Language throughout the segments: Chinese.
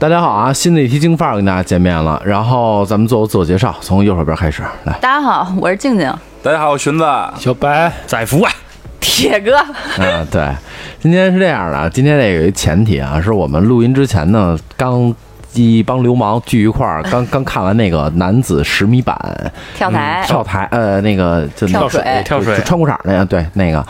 大家好啊！新的一期京范儿跟大家见面了，然后咱们做个自我介绍，从右手边开始来。大家好，我是静静，大家好，我荀子。小白，载福啊，铁哥。嗯，对，今天是这样的，今天这有一前提啊，是我们录音之前呢，刚一帮流氓聚一块儿，刚 刚看完那个男子十米板跳台，跳台，呃，那个就跳水。跳水。穿裤衩那个，对那个，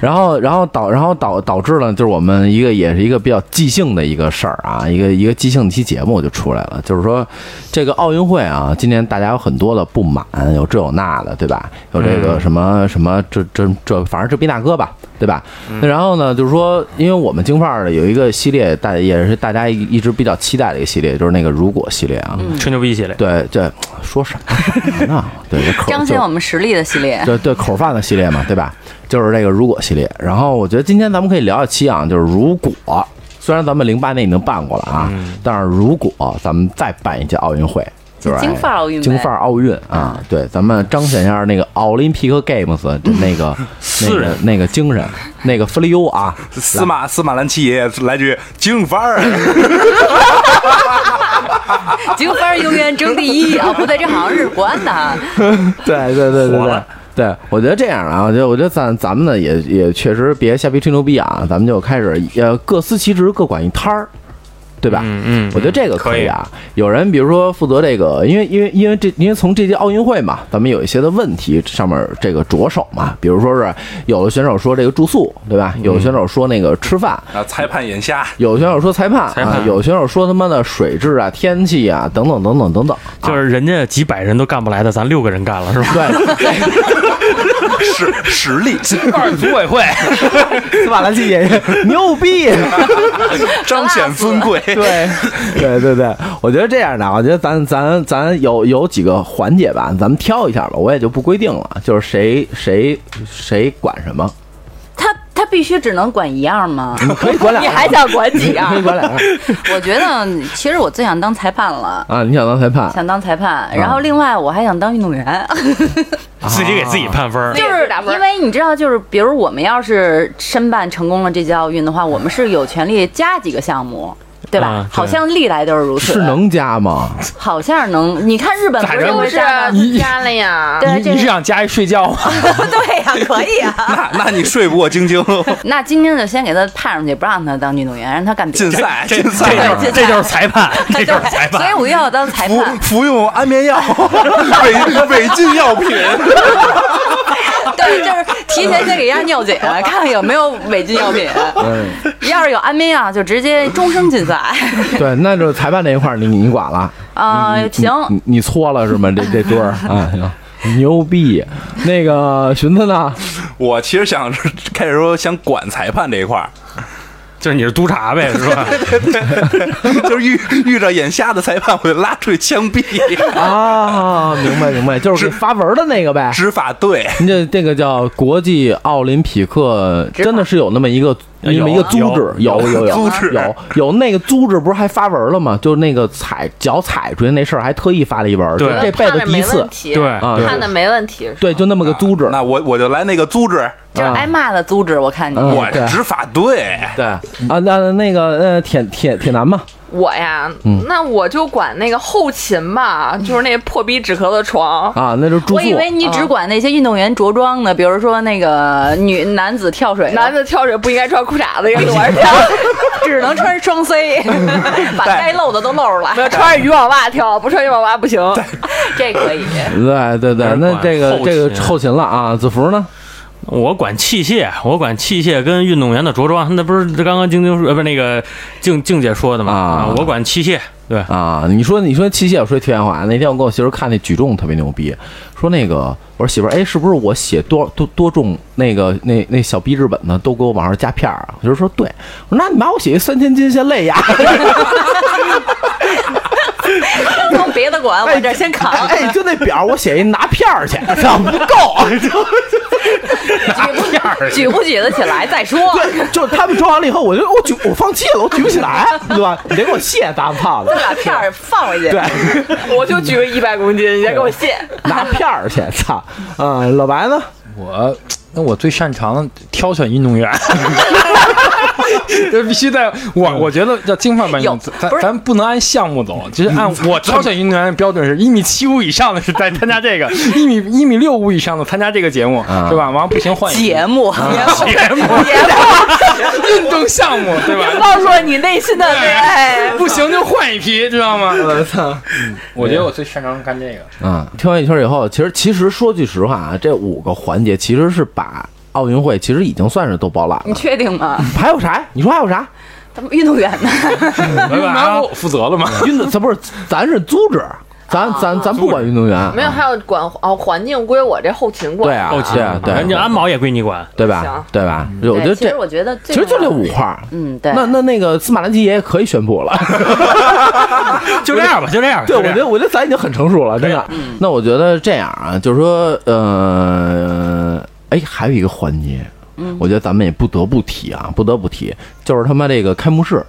然后然后导然后导导致了，就是我们一个也是一个比较即兴的一个事儿啊，一个一个即兴的一期节目就出来了，就是说这个奥运会啊，今年大家有很多的不满，有这有那的，对吧？有这个什么什么这这这，反正这逼大哥吧，对吧？那然后呢，就是说，因为我们京范儿的有一个系列，大也是大家一一直比较期待的一个系列，就是那个如果系列啊。吹牛逼系列，对对，说什么呢？对，这口彰显我们实力的系列。对对，口饭的系列嘛，对吧？就是这个如果系列。然后我觉得今天咱们可以聊一期啊，就是如果，虽然咱们零八年已经办过了啊，但是如果咱们再办一届奥运会，就是京范儿奥运呗京范儿奥运啊，对，咱们彰显一下那个奥林匹克 Games 的那个 那个那个精神，那个弗利欧啊，司马司马兰七爷爷来句京范儿，京范儿永远争第一啊！不对，这好像是国安的啊。对对对对对。对，我觉得这样啊，我觉得我觉得咱咱们呢也也确实别瞎逼吹牛逼啊，咱们就开始呃各司其职，各管一摊儿，对吧？嗯嗯，我觉得这个可以啊。有人比如说负责这个，因为因为因为这因为从这届奥运会嘛，咱们有一些的问题上面这个着手嘛，比如说是有的选手说这个住宿，对吧？有的选手说那个吃饭。啊，裁判眼瞎，有的选手说裁判裁判啊，有的选手说他妈的水质啊、天气啊等等等等等等，就是人家几百人都干不来的，咱六个人干了是吧？对，实实力，二组委会，斯瓦兰奇爷爷牛逼，彰显尊贵。对，对对对，我觉得这样的，我觉得咱咱咱有有几个环节吧，咱们挑一下吧，我也就不规定了，就是谁谁谁管什么，他他必须只能管一样吗？你可以管两个，你还想管几样可以？管两样我觉得其实我最想当裁判了，啊！你想当裁判，想当裁判。然后另外我还想当运动员，自己给自己判分儿，就是因为你知道，就是比如我们要是申办成功了这届奥运的话，我们是有权利加几个项目。对吧？啊对好像历来都是如此。是能加吗？好像是能。你看日本不着会是加吗？你加了呀，你你是想加一睡觉吗？对呀，可以啊。那那你睡不过晶晶，那晶晶就先给他判上去，不让他当运动员，让他干别的。禁赛，这禁赛，这这就是裁判，这就是裁判，所以。我又要当裁判。服服用安眠药，违违禁药品。对，就是提前先给人家尿检，看看有没有违禁药品。嗯，要是有安眠药，就直接终生禁赛。对，那就裁判这一块儿你你管了，啊，行，你你错了是吗？这这堆儿 啊，行，牛逼。那个寻思呢？我其实想开始说想管裁判这一块儿，就是你是督察呗，是吧？就是遇遇着眼瞎的裁判，我就拉出去枪毙。啊，明白明白，就是给发文的那个呗。执法队，您这这个叫国际奥林匹克，真的是有那么一个那么一个组织，有有有有有那个组织不是还发文了吗？就是那个踩脚踩出去那事儿，还特意发了一文，对就这辈子第一次对啊看的没问题，对，就那么个组织。那我我就来那个组织，就是挨骂的组织，我看你。我执法队。对啊，那那个呃，铁铁铁男嘛，我呀，嗯那我就管那个后勤吧，就是那破逼纸壳子床。啊，那就是住宿我以为你只管那些运动员着装呢，比如说那个女男子跳水，男子跳水不应该穿裤衩子，应该 跳，只能穿双 C，把该露的都露出来。穿着渔网袜跳，不穿渔网袜不行。这可以。对对对，那这个这个后勤了啊，子福呢？我管器械，我管器械跟运动员的着装，那不是刚刚晶晶说，呃，不是那个静静姐说的吗？啊。我管器械，对，啊，你说你说器械，我说题外话，那天我跟我媳妇看那举重特别牛逼，说那个我说媳妇儿，哎，是不是我写多多多重那个那那小逼日本呢，都给我往上加片儿啊？我就说对，我说那你妈我写一三千斤先累呀，先 从别的馆往这儿先扛，哎，就那表我写一拿片儿去，操不够，举不举不举得起来再说。对，就是他们装完了以后，我就我举我放弃了，我举不起来，对吧？你得给我卸，大胖子再，把片儿放回去。对。我就举个一百公斤，你再给我卸。拿片儿去，操！嗯，老白呢？我那我最擅长挑选运动员，这必须在我我觉得叫金发版运动，咱不是。咱不能按项目走，就是按我挑选运动员的标准是一米七五以上的是在参加这个，一米一米六五以上的参加这个节目，啊是吧？完了不行换一个节目，节目。节目，运动项目，对吧？告诉我你内心的对，哎，不行就换一批，知道吗？我操！我觉得我最擅长干这个。嗯，跳完一圈以后，其实其实说句实话啊，这五个环节其实是把奥运会其实已经算是都包揽了你。确定吗？还有啥？你说还有啥？咱们运动员呢？运动员我负责了吗？运动咱不是咱是组织，咱咱咱不管运动员，没有，还有管哦，环境归我这后勤管。对啊，后勤对啊，对啊人家安保也归你管。对吧行？对吧？我觉得这其实我觉得其实就这五块儿。嗯，对。那那那个司马兰奇爷爷可以宣布了。就这样吧，就这样。对，我觉得我觉得咱已经很成熟了，真的。那我觉得这样啊，就是说，呃，哎，还有一个环节，我觉得咱们也不得不提啊，不得不提，就是他妈这个开幕式。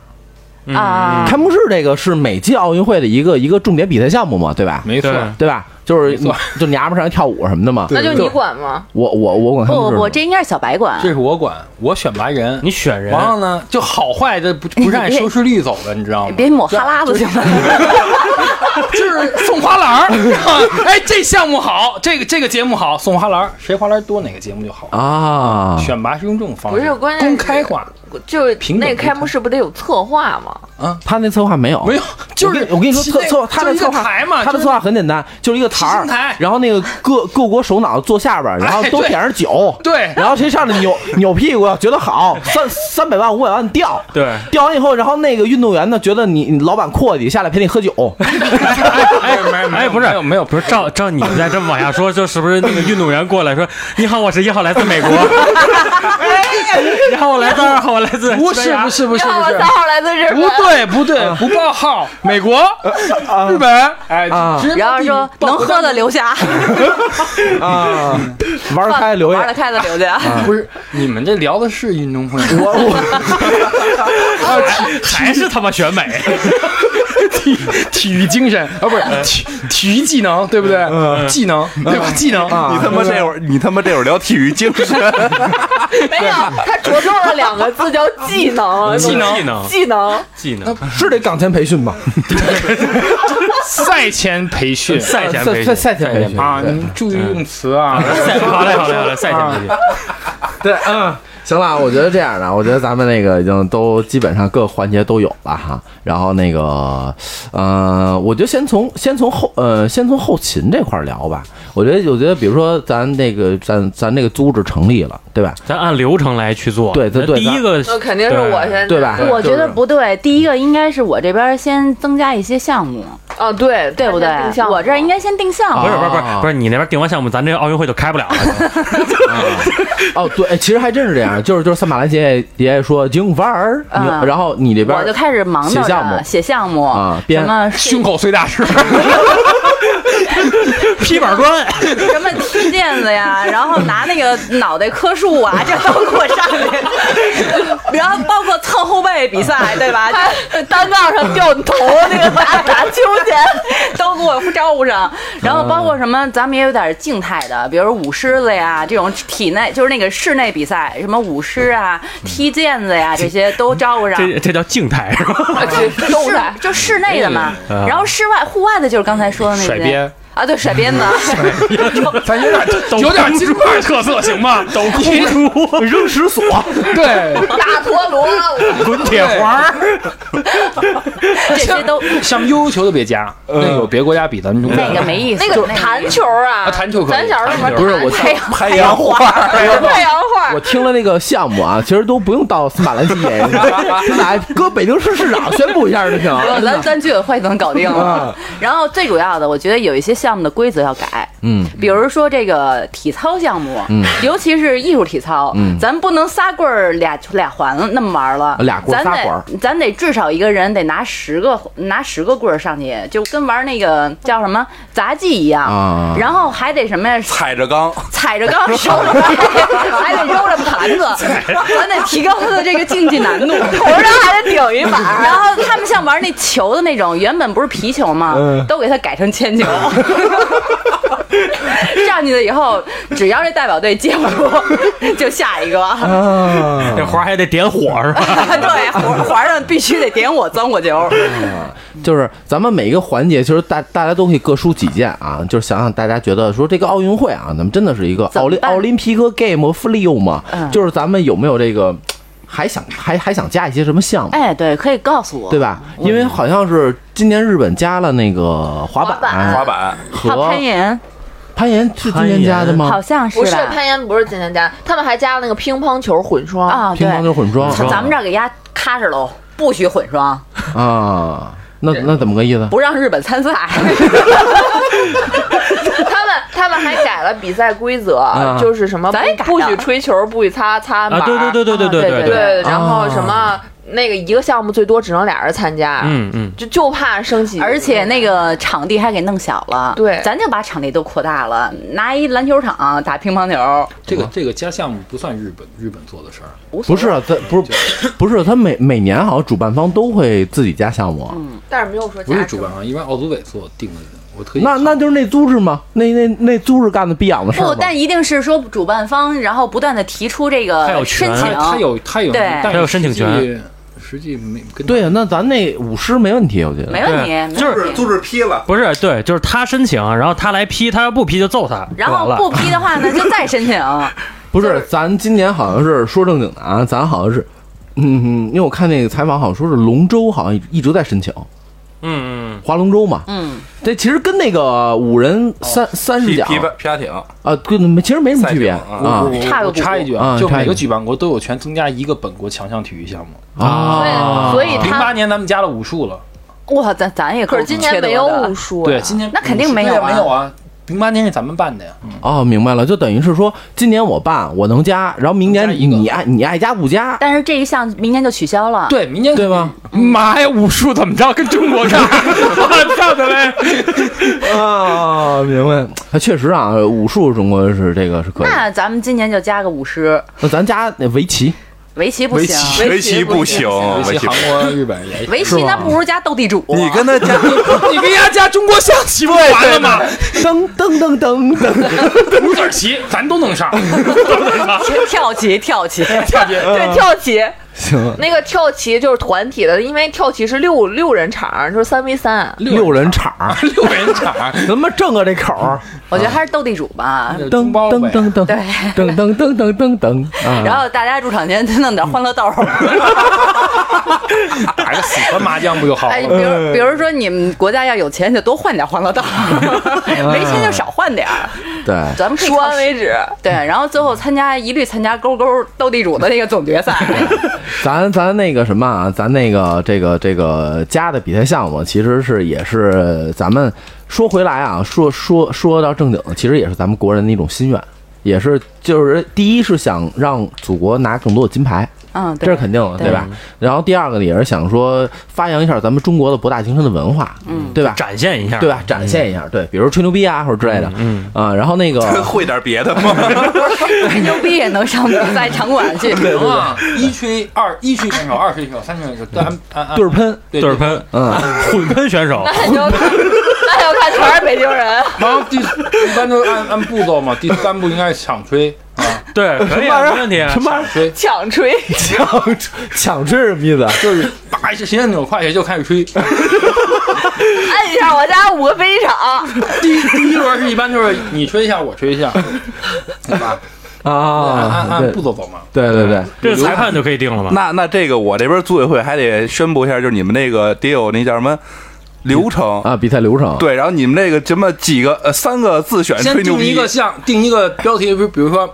啊，开幕式这个是每届奥运会的一个一个重点比赛项目嘛，对吧？没错，对对吧？就是 就娘们上来跳舞什么的嘛。那就你管吗？我我我管开幕式不不不，这应该是小白管这。是我管，我选拔人。你选人，完了呢，就好坏这不不是按收视率走的，你知道吗？别抹哈喇子行吗？就是送花篮儿，哎，这项目好，这个这个节目好，送花篮儿，谁花篮儿多哪个节目就好。啊，选拔是用这种方式，不是关键是公开化，就是那开。幕式不得有策划吗？他那策划没有，没有，就是我跟你说，策那策他的策划台嘛，他的策划很简单，就是一个台然后那个各各国首脑坐下边儿，然后都点上酒，对。然后谁上来扭 扭屁股，觉得好，三三百万五百万掉，对。掉完以后，然后那个运动员呢，觉得你你老板阔气，下来陪你喝酒，哎 没哎，不是没有没有不是，照照你再这么往下说，就是不是那个运动员过来说：“你好，我是一号，来自美国。”你好，我来自二号，我来自不是不是不是不是。三，号来自日本。不，对不对，不报号，美国、日本，哎然后说能喝的留下，啊，玩得开留下。玩得。开的留下。不是你们这聊的是运动会吗？我我。还是他妈选美，体 体育精神啊，不是体体育技能，对不对？技能对吧？技能。你他妈这会儿，你他妈这会儿聊体育精神，没有，他着重了两个字叫技能，技能。技能。技能。技能是得岗前培训吧？赛前培训。赛前培训。赛赛前培训啊，注意用词啊。赛好嘞好嘞好嘞，赛前培训。对，嗯，行了，我觉得这样的，我觉得咱们那个已经都基本上各个环节都有了哈。然后那个，呃，我觉得先从先从后呃先从后勤这块儿聊吧。我觉得我觉得比如说咱那个咱咱那个组织成立了，对吧？咱按流程来去做。对对对第一个那肯定是我先对吧我觉得不对，第一个应该是我这边先增加一些项目，哦，对对不对我这儿应该先定项目不。是不是不是啊不是，你那边定完项目，咱这个奥运会就开不了了。哦，对，哎其实还真是这样，就是就是三马兰爷爷爷说京范儿，嗯然后你这边我就开始忙着写项目写项目啊编什么胸口碎大石，劈板砖，什么踢毽子呀，然后拿那个脑袋磕树啊，这都给我上去。然后包括蹭后背比赛，对吧？单杠上掉你头那个打打秋千，都给我招呼上。然后包括什么，咱们也有点静态的，比如舞狮子呀，这种体内就是那个室内比赛，什么舞狮啊、踢毽子呀，这些都招呼上。这这叫静态是吧？都是就室内的嘛，嗯然后室外户外的就是刚才说的那些甩鞭啊，对，甩鞭子，咱有点有点京范儿特色行吗？抖踢出扔石锁，对，大陀螺，滚铁环，这些都像悠悠球都别加，那个有别国家比咱们中国那个没意思，那个弹球啊，啊弹球可以咱小时候什么不是我太阳太阳花。太阳花我，听了那个项目啊，其实都不用到司马兰奇爷爷，咱俩搁北京市市长宣布一下就行。咱咱居委会就能搞定了。然后最主要的，我觉得有一些项目的规则要改，嗯，比如说这个体操项目，嗯。尤其是艺术体操，嗯。咱不能仨棍儿俩俩环那么玩了，俩棍儿咱仨环儿。得咱得至少一个人得拿十个拿十个棍儿上去，就跟玩那个叫什么杂技一样，啊。然后还得什么呀？踩着钢，踩着缸手里还得揉着盘子，咱得提高他的这个竞技难度，头上还得顶一把。然后他们像玩那球的那种，原本不是皮球吗？嗯都给他改成铅球。上去了以后，只要这代表队接不住，就下一个。啊，这环儿还得点火是吧？对，皇皇上必须得点火钻火球。就是咱们每一个环节，其实大大家都可以各抒己见啊，就是想想大家觉得说这个奥运会啊，咱们真的是一个奥林奥林匹克 Game of Rio 嘛，嗯就是咱们有没有这个还想还还想加一些什么项目？哎，对，可以告诉我，对？吧？因为好像是今年日本加了那个滑板、滑滑板和攀岩，攀岩是今年加的吗？好像是不是攀岩，不是今天加，他们还加了那个乒乓球混双。啊，乒乓球对，混双。咱咱们这儿给压咔着喽，不许混双，啊，那那怎么个意思？不让日本参赛。他们他们还改了比赛规则，啊。就是什么咱也改了。不许吹球，不许擦擦板啊，对对对对对对啊对对，然后啊什么那个一个项目最多只能俩人参加，嗯嗯，就就怕升级，而且那个场地还给弄小了，对。咱就把场地都扩大了，拿一篮球场打乒乓球，这个这个加项目不算日本日本做的事儿，不是啊，他不是 不是，他每每年好像主办方都会自己加项目嗯。但是没有说不是主办方，一般奥组委做定的。我特意那那就是那租是吗？那那那租是干的逼养的事儿不，但一定是说主办方，然后不断的提出这个申请，他有他有对。他有申请权实际，没跟对啊，那咱那舞狮没问题，我觉得。没问题，就是就是批了，不是对，就是他申请，然后他来批，他要不批就揍他，然后不批的话呢，就再申请。不是，咱今年好像是说正经的啊，咱好像是，嗯，因为我看那个采访，好像说是龙舟好像一直在申请嗯嗯划龙舟嘛。嗯，这其实跟那个五人三三十桨皮皮艇，啊，跟没其实没什么区别。啊。我我差个我插一句啊就每个举办国都有权增加一个本国强项体育项目。啊。所以所以零八年咱们加了武术了，哇，咱咱也可是今年没有武术呀，对，今年那肯定没有啊。没有啊。零八年是咱们办的呀，哦，明白了，就等于是说，今年我办，我能加，然后明年加一个你爱你爱加不加，但是这一项明年就取消了。，对，明年对吗？妈呀，武术怎么着？跟中国干？我操的嘞！啊，明白。它确实啊，武术中国是这个是可以。那咱们今年就加个舞狮，那咱加那围棋，围棋不围行，棋围棋不行，围棋韩国、日本也。围棋那不如加斗地主。你跟他加，你跟人家加中国象棋不完了吗？噔噔噔噔噔，五子棋咱都能上，跳棋跳棋，跳棋，对跳棋。行，那个跳棋就是团体的，因为跳棋是六六人场，就是三 v 三。六人场，六人场，怎么正啊这口儿？我觉得还是斗地主吧。噔。噔噔噔，对噔噔噔噔噔噔啊！然后大家入场前弄点欢乐豆，打个喜欢麻将不就好哎，了？比如比如说你们国家要有钱，就多换点欢乐豆，没钱就少换点儿。对，咱们说完为止，对，然后最后参加一律参加勾勾斗地主的那个总决赛。咱咱那个什么啊，咱那个这个这个加的比赛项目，其实是也是咱们说回来啊，说说说到正经的，其实也是咱们国人的一种心愿，也是就是第一是想让祖国拿更多的金牌，嗯，这是肯定的，对吧？然后第二个呢，也是想说发扬一下咱们中国的博大精深的文化，嗯，对吧？展现一下，对吧？展现一下，对，比如吹牛逼啊或者之类的，嗯啊，然后那个 会点别的吗？吹牛逼也能上比赛场馆去。行 啊，一吹二，一吹选手，二吹选手，三吹选手，对儿喷，对喷，嗯，混喷选手，那你要看，全是北京人。然后第一般都是按按步骤嘛，第三步应该是抢吹啊，对，可以啊，没问题啊。什么吹抢吹，抢抢吹什么意思？就是叭一下谁按钮快谁就开始吹。按一下我家五个飞机场，第第一轮是一般就是你吹一下我吹一下，对吧？啊，按按步骤走嘛。对对对，这个裁判就可以定了嘛？那那这个我这边组委会还得宣布一下，就是你们那个得有那叫什么流程。啊，比赛流程，对，然后你们那个什么几个呃三个自选吹牛逼定一个，项，定一个标题，比如比如说，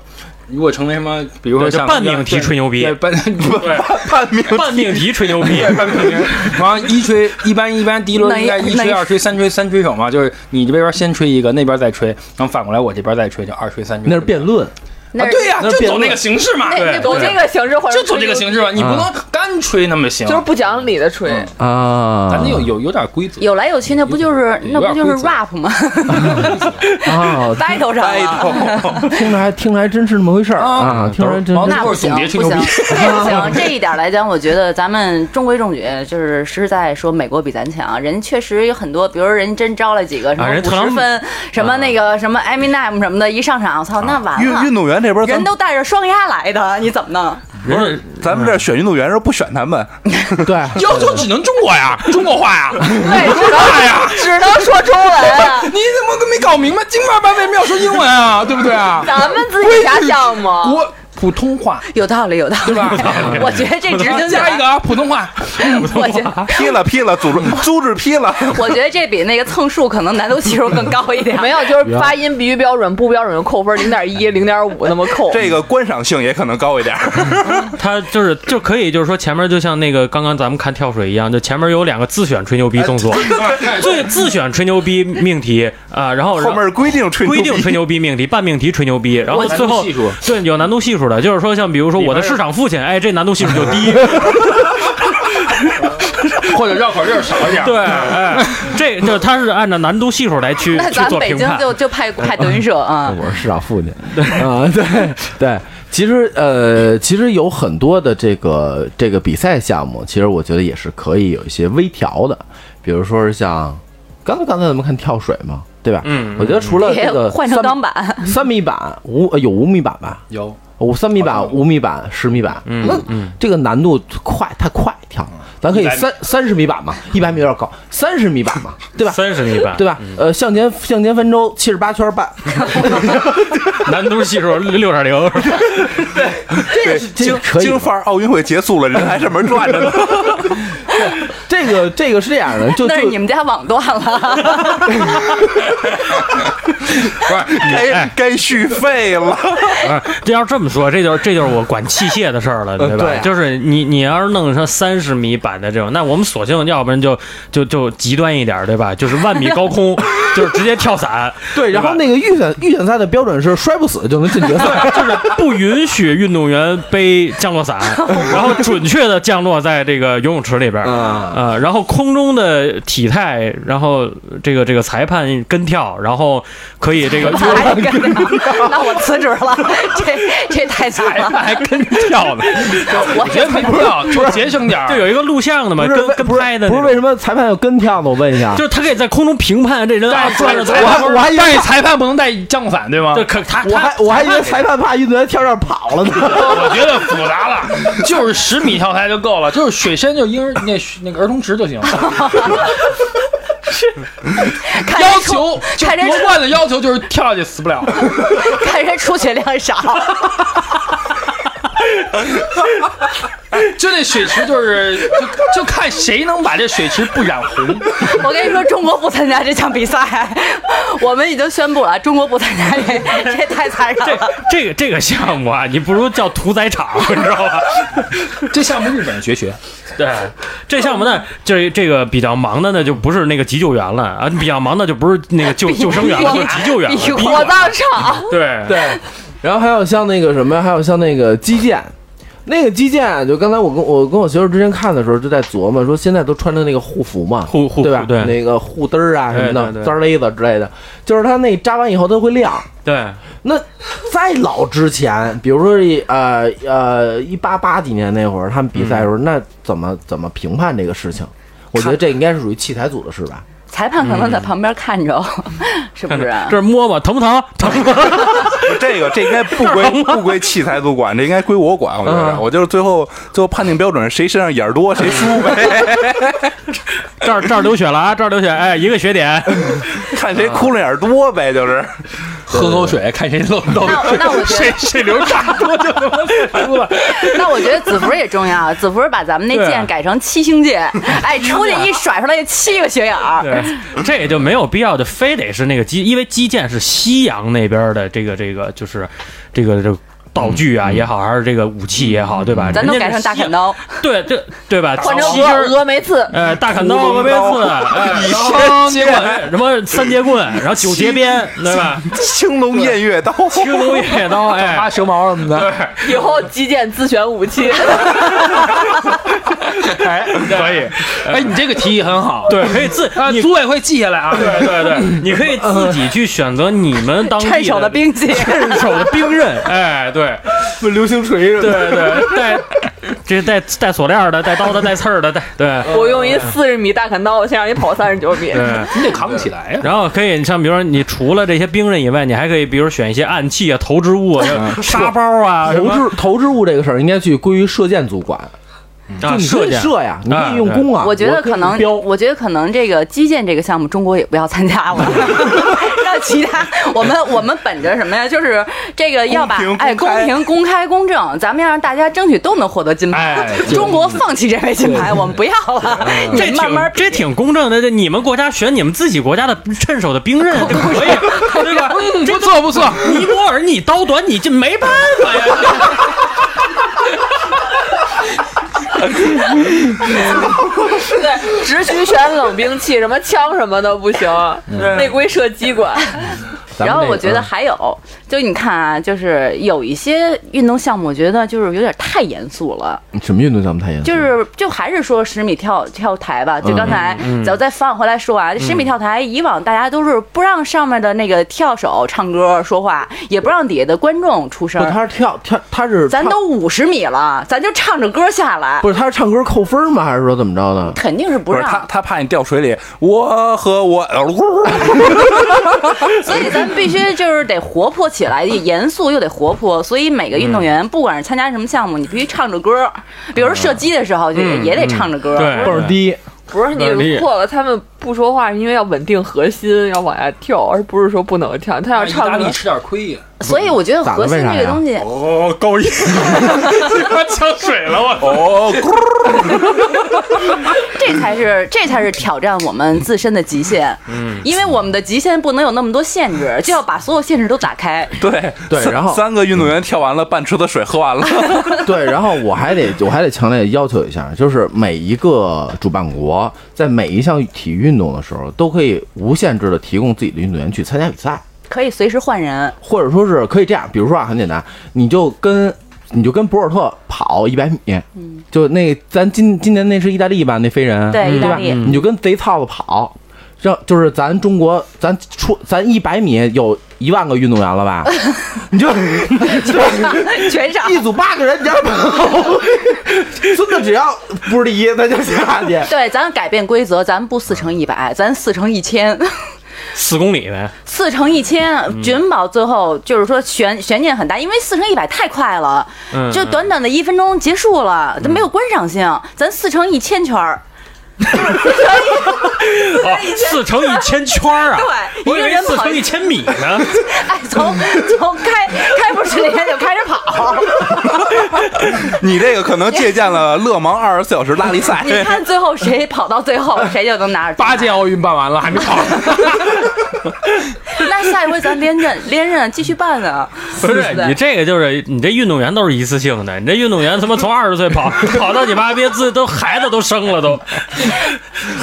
如果成为什么，比如说像半命 题吹牛逼对半对半命半命题吹牛逼，对半命题，然后一吹，一般一般第一轮应该一吹、二吹、三吹、三吹手嘛，就是你这边先吹一个，那边再吹，然后反过来我这边再吹，就二吹三吹。那是辩论，那啊，对呀、就走那个形式嘛，那对那走这个形式或者就走这个形式嘛，你不能干干吹那么行，就是不讲理的吹。啊，咱得有有有点规则。有来有去，那不就是那不就是 rap 吗啊？battle 上呆了。头，听着还听着还真是那么回事儿啊，听着真王那不行，不行，不行。这一点来讲，我觉得咱们中规中矩，就是实实在在说美国比咱强。人家确实有很多，比如人真招了几个什么五十分，什么那个什么 Eminem 什么的，一上场，我操，那完了。运运动员这边咱人都带着双鸭来的，你怎么弄？不是咱们这选运动员的时候不选他们，对，要求只能中国呀，中国话呀，对，只话呀。只能说中文。你怎么没搞明白？金牌班为什么要说英文啊？对不对啊？咱们自己家项目，国普通话有道理，有道理。我觉得这执行 加一个，啊，普通话。我觉得 批了批了，组织组织批了。我觉得这比那个蹭数可能难度系数更高一点。没有，就是发音必须标准，不标准就扣分，零点一、零点五那么扣。这个观赏性也可能高一点。他就是就可以，就是说前面就像那个刚刚咱们看跳水一样，就前面有两个自选吹牛逼动作，最自选吹牛逼命题啊，然后后面规定吹牛逼规定吹牛逼命题，半命题吹牛逼，然后最后对有难度系数的，就是说像比如说我的市场父亲，哎，这难度系数就低，或者绕口令少一点。对，哎，这就他是按照难度系数来去那去咱北京做评判。就就派派德云社啊。我是市场父亲啊，对对。其实呃，其实有很多的这个这个比赛项目，其实我觉得也是可以有一些微调的，比如说是像刚才刚才咱们看跳水嘛，对吧？嗯我觉得除了这个换成三钢板，三米板五呃有五米板吧，有五三米板、五米板、十米板，嗯那嗯。这个难度快太快跳，咱可以三三十米板嘛，一百米有点高，三十米板嘛，对吧？三十米板，对吧？呃，向前向前翻周七十八圈半，难度系数六点零，对，京这可以京范儿奥运会结束了，人还上面转着呢。这个这个是这样的，就 那是你们家网断了。不是该该续费了。啊，这要这么说，这就是这就是我管器械的事儿了，对吧？就是你你要是弄成三十米版的这种，那我们索性要不然就就就极端一点，对吧？就是万米高空，就是直接跳伞。对。然后那个预选预选赛的标准是摔不死就能进决赛，就是不允许运动员背降落伞，然后准确的降落在这个游泳池里边儿，啊呃，然后空中的体态，然后这个这个裁判跟跳，然后可以这个 还跟着那我辞职了，这这太惨了。还跟跳呢，我觉得没必要，就节省点儿。就有一个录像的嘛，跟跟不是拍的，不是为什么裁判要跟跳呢？我问一下，就是他可以在空中评判这人我还我还以为但是裁判不能带降落伞，对吗？对，可他我还我还以为裁判怕运动员跳这儿跑了呢。我觉得复杂了，就是十米跳台就够了，就是水深就婴儿那那个儿童池就行了。看要求就看人夺冠的要求就是跳下去死不了。看人出血量少。就那水池就是就就看谁能把这水池不染红。我跟你说，中国不参加这项比赛，我们已经宣布了，中国不参加这，这太残忍了。这个这个项目啊，你不如叫屠宰场，你知道吧？这项目日本人学学，对，这项目呢，这这个比较忙的呢，就不是那个急救员了啊，比较忙的就不是那个救救生员了，就是急救员了。火葬场，对对，然后还有像那个什么呀，还有像那个击剑。那个击剑，就刚才我跟我跟我媳妇之前看的时候，就在琢磨说，现在都穿着那个护服嘛，护护对吧？对那个护嘚儿啊什么的，簪勒子之类的，就是它那扎完以后它会亮。对，那再老之前，比如说呃呃一八八几年那会儿，他们比赛的时候，那怎么怎么评判这个事情？我觉得这应该是属于器材组的事吧。裁判可能在旁边看着，是 不是？这儿摸摸疼不疼？疼吗？这个这应该不归 不归器材组管，这应该归我管。我觉得，嗯我就是最后最后判定标准，谁身上眼儿多谁输呗，这儿这儿流血了啊！这儿流血，哎，一个血点。看谁窟窿眼儿多呗，就是。喝口水，看谁漏漏那那我觉得，谁谁流差多就他妈输了。那我觉得子服也重要。子服把咱们那对剑改成七星剑，哎，出去一甩出来七个血眼儿。对，这也就没有必要，就非得是那个击，因为击剑是西洋那边的这个这个，就是这个这个道具啊也好，还是这个武器也好，对吧？咱都改成大砍刀，对对对吧？换成峨峨眉刺，呃，大砍刀、峨眉刺，什么三节棍，然后九节鞭，对吧？青龙偃月刀，青龙偃月刀，哎，拔蛇矛什么的，以后击剑自选武器。哎，可以。哎，你这个提议很好，对，可以自组委会记下来啊。对对对，你可以自己去选择你们当地趁手的兵器。趁手的兵刃，哎，对流星锤对对，带这带带锁链的，带刀的，带刺儿的，带对。我用一四十米大砍刀，先让你跑三十九米。对，你得扛起来呀。然后可以，你像比如说，你除了这些兵刃以外，你还可以，比如选一些暗器啊、投掷物啊、沙包啊，什投么掷投掷物这个事儿应该去归于射箭组管，就啊，你可以射射呀，你可以用啊弓啊。我觉得可能我觉得可能这个击剑这个项目，中国也不要参加了，让其他我们我们本着什么呀？就是这个要把哎公平、公开、公正，咱们要让大家争取都能获得金牌哎。中国放弃这枚金牌，我们不要了，你这慢慢挺这挺公正的，这你们国家选你们自己国家的趁手的兵刃就可以，对吧？嗯，不错不错。尼泊尔你刀短，你这没办法呀。对，只许选冷兵器，什么枪什么的不行，内归射击管。然后我觉得还有，就你看啊，就是有一些运动项目，我觉得就是有点太严肃了。什么运动项目太严肃？就是就还是说十米跳跳台吧，就刚才咱再翻回来说啊，这十米跳台以往大家都是不让上面的那个跳手唱歌说话，也不让底下的观众出声不，。他是跳跳，他是咱都五十米了，咱就唱着歌下来，不是他是唱歌扣分吗？还是说怎么着的？肯定是不不是他。他怕你掉水里，我和我，所以咱必须就是得活泼起来，严肃又得活泼。所以每个运动员，不管是参加什么项目，你必须唱着歌。比如说射击的时候，就也也得唱着歌。对倍儿低，不是你错了，他们不说话是因为要稳定核心，要往下跳，而不是说不能跳。他要唱歌利，吃点亏呀。所以我觉得核心这个东西，哦，高音，他 呛水了，我哦，这才是这才是挑战我们自身的极限。嗯，因为我们的极限不能有那么多限制，就要把所有限制都打开。对对然后三个运动员跳完了，半池子水喝完了，对，然后我还得我还得强烈要求一下，就是每一个主办国在每一项体育运动的时候，都可以无限制的提供自己的运动员去参加比赛，可以随时换人，或者说是可以这样，比如说啊，很简单，你就跟你就跟博尔特跑一百米，嗯，就那咱今今年那是意大利吧，那飞人，对嗯吧？意大利。你就跟贼操子跑，这就是咱中国咱出咱一百米有一万个运动员了吧？你就 全上。一组八个人，你让跑，孙子只要不是第一，咱就下去。对，咱改变规则，咱不四乘一百，咱四乘一千，四公里呗。四乘一千，准保最后就是说悬悬念很大，因为四乘一百太快了，嗯就短短的一分钟结束了，它没有观赏性。咱四乘一千圈儿，哦，四乘一千圈儿啊！对我以为四乘一千米呢。哎，从从开开幕式那天就开始跑，你这个可能借鉴了勒芒二十四小时拉力赛。你看最后谁跑到最后，谁就能拿着八届奥运办完了还没跑，那下一回咱连任连任继续办啊！不是对你这个就是你这运动员都是一次性的，你这运动员他妈从二十岁跑跑到你妈别自都孩子都生了都，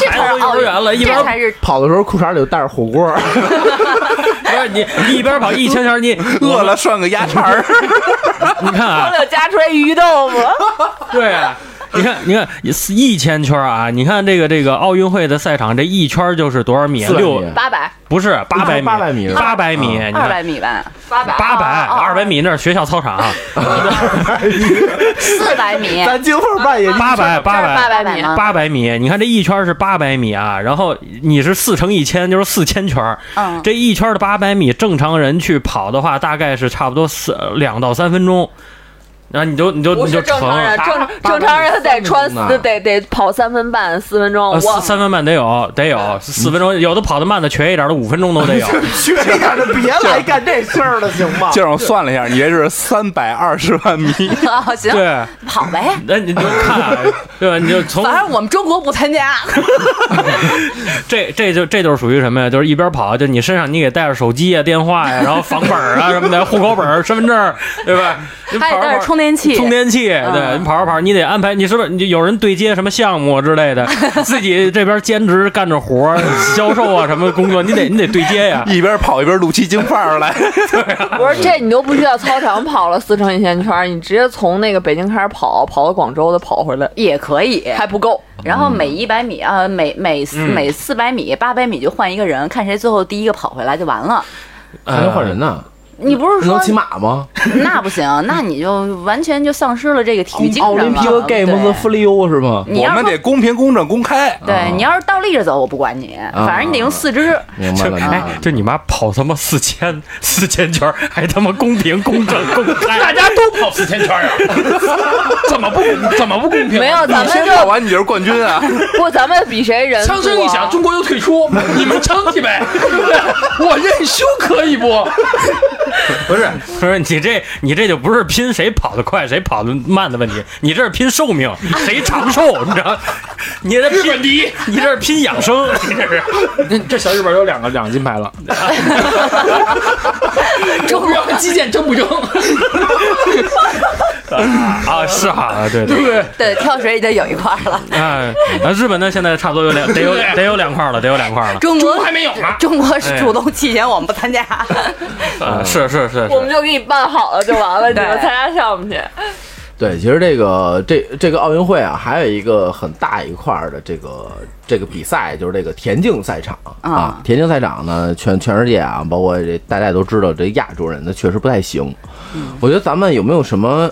这才是孩子都幼儿园了，一边才是跑的时候裤衩里就带着火锅，不是你你一边跑一圈圈，你 饿了涮个鸭肠儿，你看啊，出来鱼豆腐。对啊。你看，你看，一千圈啊！你看这个这个奥运会的赛场，这一圈就是多少米？400六八百，不是八百米，800米八百米，你二看百米吧，八百，八百二百米那是学校操场，四百米，咱京份办也八百八百八百米八百米，你看这一圈是八百米啊，然后你是四乘一千，就是四千圈。嗯，这一圈的八百米，正常人去跑的话，大概是差不多四两到三分钟。然后你就你就你就是成正常。正正常人他得穿呢四得得跑三分半四分钟，呃我三分半得有，得有四分钟，有的跑得慢的瘸一点的五分钟都得有。瘸一点的别来干这事儿了，行吗？就让我算了一下，你这是三百二十万米，啊，行，对，跑呗。那你就看，对吧？你就从 反正我们中国不参加，这这就这就是属于什么呀？就是一边跑，就你身上你给带着手机啊、电话呀，然后房本啊什么的，户口本、身份证，对吧？你还得带着跑着跑充电器。充电器，对你跑着跑，你得安排，你是不是你就有人对接什么项目之类的，自己这边兼职干着活，销售啊什么工作，你得你得对接呀。一边跑一边录期京范儿来。不是这你都不需要操场跑了四乘一线圈，你直接从那个北京开始跑，跑到广州再跑回来也可以，还不够。然后每一百米啊，每每四嗯每四百米、八百米就换一个人，看谁最后第一个跑回来就完了。还能换人呢？你不是说能骑马吗？那不行，那你就完全就丧失了这个体育精奥神了。林匹克 Games 对 f l e 是吗？我们得公平、公正、公开。对你要是倒立着走，我不管你，反正你得用四肢。明白了，哎，。就你妈跑他妈四千四千圈，还他妈公平公正公开，大家都跑四千圈啊，怎么不怎么不公平？没有，咱们跑完你就是冠军啊！不，咱们比谁人枪声一响，中国又退出，你们撑去呗，我认输可以不？不是不是你这你这就不是拼谁跑得快谁跑得慢的问题，你这是拼寿命，谁长寿，你知道？你这日本第一，你这是拼养生，你 这是。这小日本有两个两个金牌了，中国击剑争不争？啊，是哈，对对对对？对，跳水已经有一块了。哎，那，日本呢现在差不多有两得有得有两块了，得有两块了。中国还没有呢。中国是主动弃权，我们不参加。啊，是是是是，我们就给你办好了就完了，你对们参加项目去。对，其实这个这这个奥运会啊，还有一个很大一块儿的这个这个比赛，就是这个田径赛场啊啊。田径赛场呢，全全世界啊，包括这大家也都知道，这亚洲人呢确实不太行。我觉得咱们有没有什么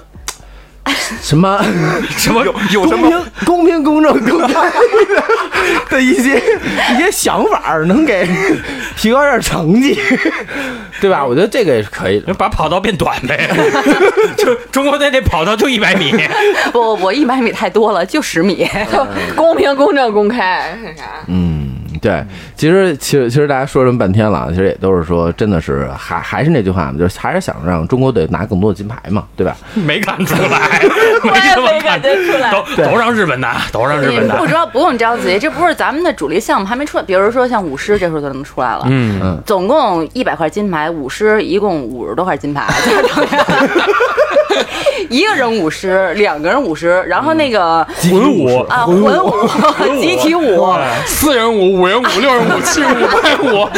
什么 什么有有什么公平、公平、公正、公开的 的一些一些想法儿，能给提高点成绩，对吧？我觉得这个也是可以的。把跑道变短呗，就中国队那跑道就一百米，不，我一百米太多了，就十米。公平、公正、公开，是啥？嗯，对，其实其实其实大家说这么半天了啊，其实也都是说，真的是还还是那句话嘛，就是还是想让中国队拿更多的金牌嘛，对吧？没看出来，我也没感觉出来。都都让日本拿，都让日本拿不。知道不用着急，这不是咱们的主力项目还没出来。比如说像舞狮，这时候就能出来了。嗯，嗯，总共一百块金牌，舞狮一共五十多块金牌，一个人五十，两个人五十，然后那个混舞啊混舞、集体舞，四人舞、五人舞、六人舞、七人舞、八人舞，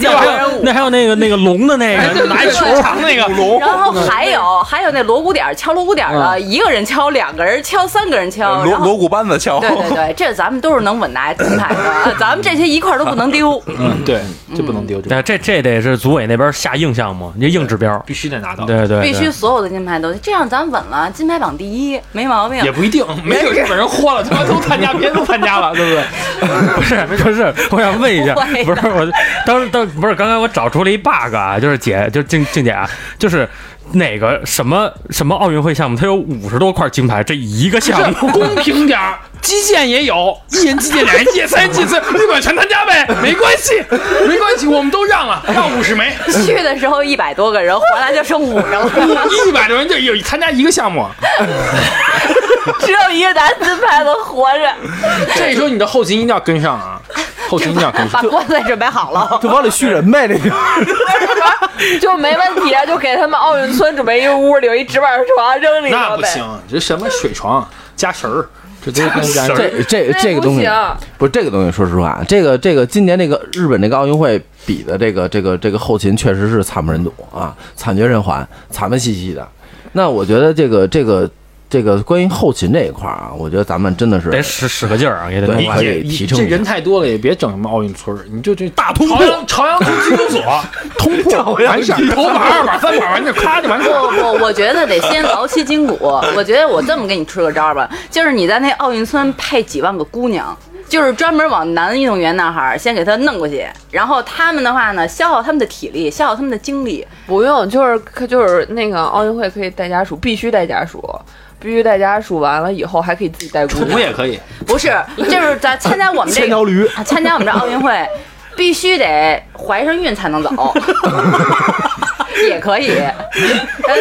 那还有那还有那个那个龙的那个拿一球长那个。龙，然后还有还有那锣鼓点敲锣鼓点的，一个人敲，两个人敲，三个人敲，锣锣鼓班子敲。对对对，这咱们都是能稳拿金牌的，咱们这些一块都不能丢。嗯，对，这不能丢，这这这得是组委那边下硬项目，你硬指标。必须得拿到。对对，必须所有的金牌都这样，咱稳了，金牌榜第一，没毛病也。不一定，没有日本人豁了，他妈都参加，别都参加了，对不对？不是不是，我想问一下不是我当当不是刚才我找出了一 bug 啊，就是姐就静静姐啊，就是哪个什么什么奥运会项目，它有五十多块金牌，这一个项目。公平点儿，击剑也有，一人击剑，两人击剑，三人击剑，日本全参加呗，没关系，没关系，我们都让了，让五十枚，去的时候一百多个人，回来就剩五个了。一百多人就有参加一个项目，只有一个拿金牌的活着。这时候你的后勤一定要跟上啊，后勤一定要跟把上。棺材准备好了。就往里续人呗，这就。就没问题啊，就给他们奥运村准备一个屋里有一纸板床扔里头呗。那不行，这什么水床加绳儿，这都跟加。这这这个东西不行不是这个东西，说实话，这个这个今年这个日本这个奥运会比的这个这个这个后勤确实是惨不忍睹啊，惨绝人寰，惨不兮兮的。那我觉得这个这个这个关于后勤这一块儿啊，我觉得咱们真的是得使使个劲儿啊，也得可以提升这人太多了，也别整什么奥运村儿，你就这大通铺朝阳 朝阳区拘留所通铺完事儿，头把二把三把完事儿，咔就完事儿。不不，我觉得得先劳其筋骨。我觉得我这么给你出个招儿吧，就是你在那奥运村配几万个姑娘，就是专门往男运动员那儿先给他弄过去，然后他们的话呢，消耗他们的体力，消耗他们的精力。不用，就是可就是那个奥运会可以带家属，必须带家属，必须带家属。完了以后还可以自己带姑娘。也可以，不是，就是在参加我们这 千条驴啊参加我们这奥运会，必须得怀上孕才能走，也可以。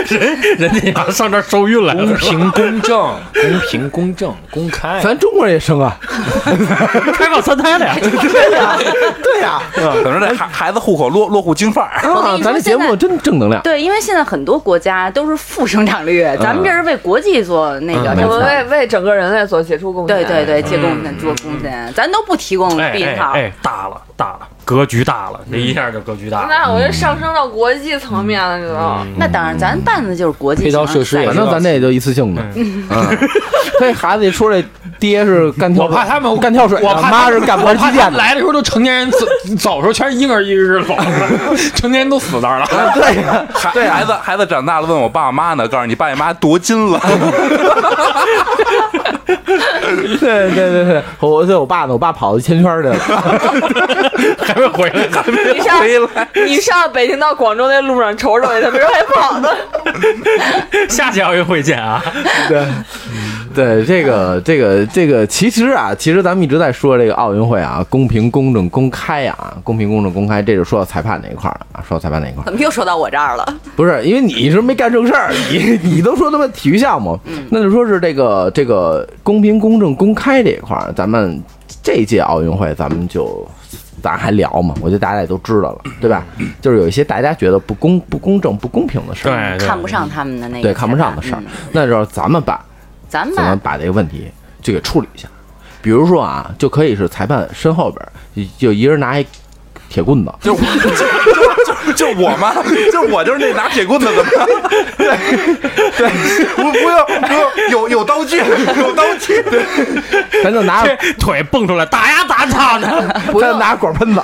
人人家要上这儿受孕来了，公平公正，公平公正，公开。咱中国人也生啊，开放三胎了呀。对呀，可能这孩孩子户口落落户京范儿。啊咱这节目真正能量。对，因为现在很多国家都是负生产率，咱们这是为国际做那个嗯我们什么为为整个人类做杰出贡献。对对对，接贡献做贡献，咱都不提供哎避孕套。哎哎，大了大了，格局大了，这一下就格局大了。那我就上升到国际层面了，知道吗？那当然，咱办的就是国际配套型赛事设施也反正咱这也就一次性的，嗯，这孩子一说这爹是干跳，我怕他们干跳水，我怕妈是干我怕他玩击剑来的时候都成年人走走的时候全是婴儿一只只走，成年人都死那儿了。对呀，孩孩子孩子长大了问我爸我妈呢，告诉你爸你妈夺金了。对对对对，我对我爸呢，我爸跑到签圈去了，还 没回来呢。你上回来你上北京到广州那路上瞅瞅去，他没准还跑呢。下届奥运会见啊！对，对，这个这个这个，其实啊，其实咱们一直在说这个奥运会啊，公平、公正、公开啊，公平、公正、公开，这就说到裁判那一块儿了啊，说到裁判那一块儿，怎么又说到我这儿了？不是因为你是没干正事儿，你你都说他妈体育项目，那就说是这个这个公平、公正、公开这一块儿，咱们这届奥运会咱们就。咱还聊嘛？我觉得大家也都知道了，对吧？就是有一些大家觉得不公、不公正、不公平的事儿，对，看不上他们的那个对看不上的事儿嗯，那就是咱们把咱怎么们把这个问题就给处理一下。比如说啊，就可以是裁判身后边儿就一人拿一铁棍子，就就就就我吗，就我就是那拿铁棍子的嘛。对对，不不用不用，有有刀具，有刀具。对，咱就拿这腿蹦出来，打呀打他呢！咱拿管喷子，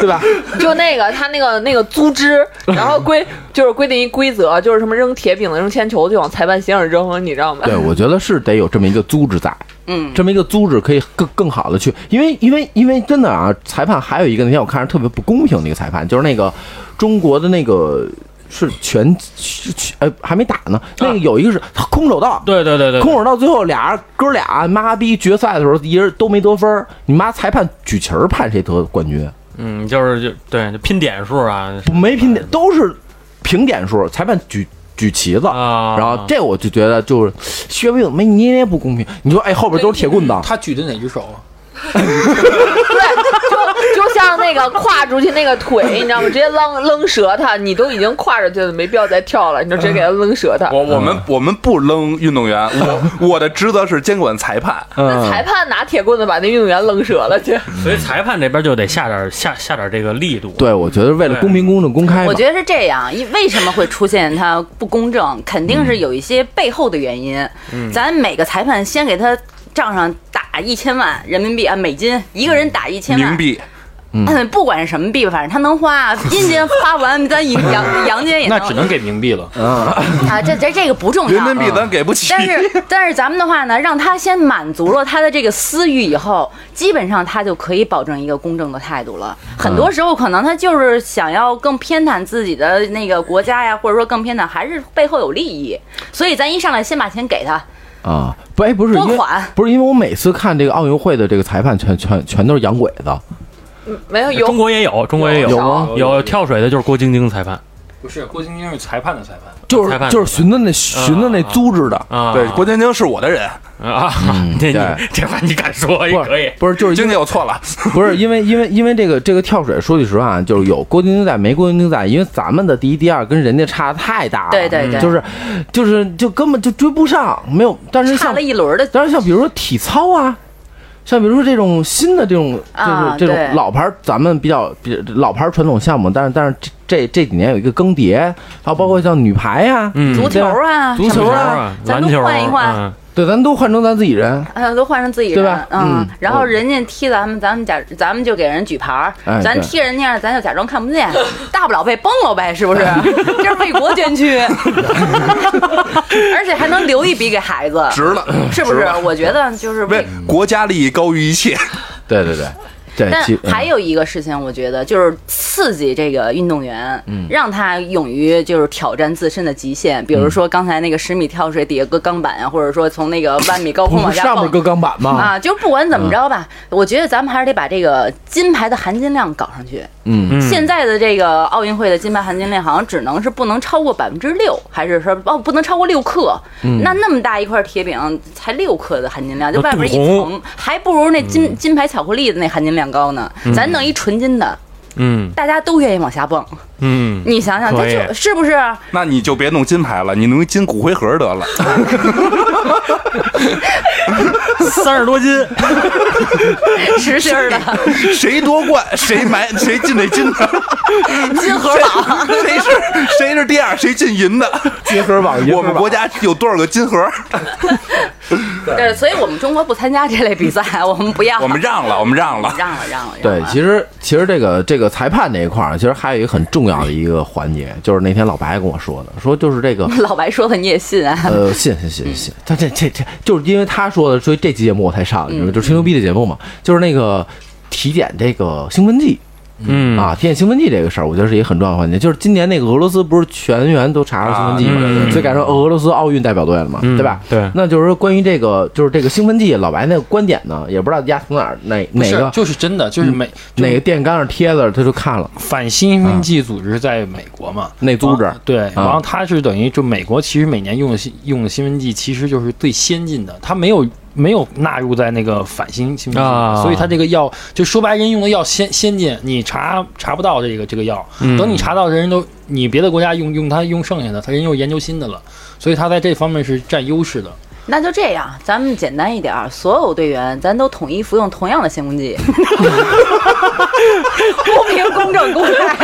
对吧？就那个他那个那个组织，然后规就是规定一规则，就是什么扔铁饼子、扔铅球就往裁判席上扔，你知道吗？对，我觉得是得有这么一个组织在，嗯，这么一个组织可以更更好的去，因为因为因为真的啊，裁判还有一个那天我看着特别不公平的一个裁判，就是那个中国的那个是全是全呃还没打呢，那个有一个是空手道，对对对对，空手道最后俩人哥俩妈逼决赛的时候，一人都没得分，你妈裁判举旗儿判谁得冠军，嗯，就是就对就拼点数啊。没拼点都是平点数，裁判举举旗子。啊，然后这我就觉得就是薛伟没捏捏不公平。你说哎后边都是铁棍子，他举的哪只手？对，就就像那个跨出去那个腿，你知道吗？直接扔扔折他，你都已经跨出去了，没必要再跳了，你就直接给他扔折他。我我们我们不扔运动员，我我的职责是监管裁判。那，裁判拿铁棍子把那运动员扔折了去。所以裁判这边就得下点下下点这个力度。对，我觉得为了公平、公正、公开，我觉得是这样，因为什么会出现它不公正，肯定是有一些背后的原因。嗯咱每个裁判先给他账上打一千万人民币啊，美金，一个人打一千万冥。币，嗯，不管是什么币吧，反正他能花，阴间花不完，咱阳阳阳间也那只能给冥币了。啊，这这这个不重要。人民币咱给不起。但是但是咱们的话呢，让他先满足了他的这个私欲以后，基本上他就可以保证一个公正的态度了。很多时候可能他就是想要更偏袒自己的那个国家呀，或者说更偏袒还是背后有利益，所以咱一上来先把钱给他，啊，不，哎，不是因为拨款。不是因为我每次看这个奥运会的这个裁判全全全都是洋鬼子，没有有。中国也有，中国也有。有吗？有跳水的，就是郭晶晶裁判不是郭晶晶是裁判的裁判，就是裁判就是寻的那寻的那组织的，啊。对，郭晶晶是我的人，啊，这你这话你敢说也不可以是。不是就是因晶为晶我错了。不是因为因为因为这个这个跳水，说句实话，就是有郭晶晶在没郭晶晶在，因为咱们的第一第二跟人家差的太大了，对对对就是就是就根本就追不上，没有。但是差像了一轮的。但是像比如说体操啊，像比如说这种新的这种，啊就是这种老牌儿，咱们比较比老牌儿传统项目，但是但是这这这几年有一个更迭，还有包括像女排呀、嗯足球啊，足球啊篮球换一换。嗯对，咱都换成咱自己人，哎，都换成自己人，对吧嗯嗯，然后人家踢咱们，咱们假，咱们就给人举牌儿哎，咱踢人家，咱就假装看不见，大不了被崩了呗，是不是？这是为国捐躯，而且还能留一笔给孩子，值了，是不是？？我觉得就是为为。国家利益高于一切。对对对，对，但还有一个事情，我觉得就是刺激这个运动员，让他勇于就是挑战自身的极限。比如说刚才那个十米跳水底下搁钢板啊，或者说从那个万米高空往下蹦面搁钢板吗？啊，就不管怎么着吧，我觉得咱们还是得把这个金牌的含金量搞上去。嗯，现在的这个奥运会的金牌含金量好像只能是不能超过百分之六，还是说哦不能超过六克？那那么大一块铁饼才六克的含金量，就外边一层，还不如那金、金牌巧克力的那含金量高呢。咱弄一纯金的，嗯大家都愿意往下蹦。嗯，你想想，它可以就是不是？那你就别弄金牌了，你弄一金骨灰盒得了。三十多斤，实心儿的谁夺冠，谁埋谁进那金的，金盒榜，谁是谁是第二，谁进银的。金盒网，银我们国家有多少个金盒？对，所以我们中国不参加这类比赛，我们不要，我们让了，我们让了。让了，让了。对让，了其实其实这个这个裁判这一块儿，其实还有一个很重要的一个环节，就是那天老白跟我说的，说就是这个 老白说的你也信啊？呃，信信信信，他这这这就是因为他说的，所以这期节目我才上，你知道？就是吹牛逼的节目嘛，就是那个体检这个兴奋剂。嗯。啊，体检兴奋剂这个事儿，我觉得是一个很重要的环节。就是今年那个俄罗斯不是全员都查了兴奋剂嘛，啊嗯。所以改成俄罗斯奥运代表队了嘛，嗯。对吧？对。那就是说关于这个，就是这个兴奋剂，老白那个观点呢，也不知道压从哪儿哪哪个就是真的，就是每哪个电杆上贴的，他就看了。反兴奋剂组织在美国嘛，那组织。啊对，然后它是等于就美国其实每年用的用的兴奋剂其实就是最先进的，它没有没有纳入在那个反兴兴奋剂里，啊。所以它这个药就说白人用的药先先进，你查查不到这个这个药，嗯。等你查到人都你别的国家用用它用剩下的，他人又研究新的了，所以它在这方面是占优势的。那就这样，咱们简单一点儿，所有队员咱都统一服用同样的兴奋剂，公平、公正、公开。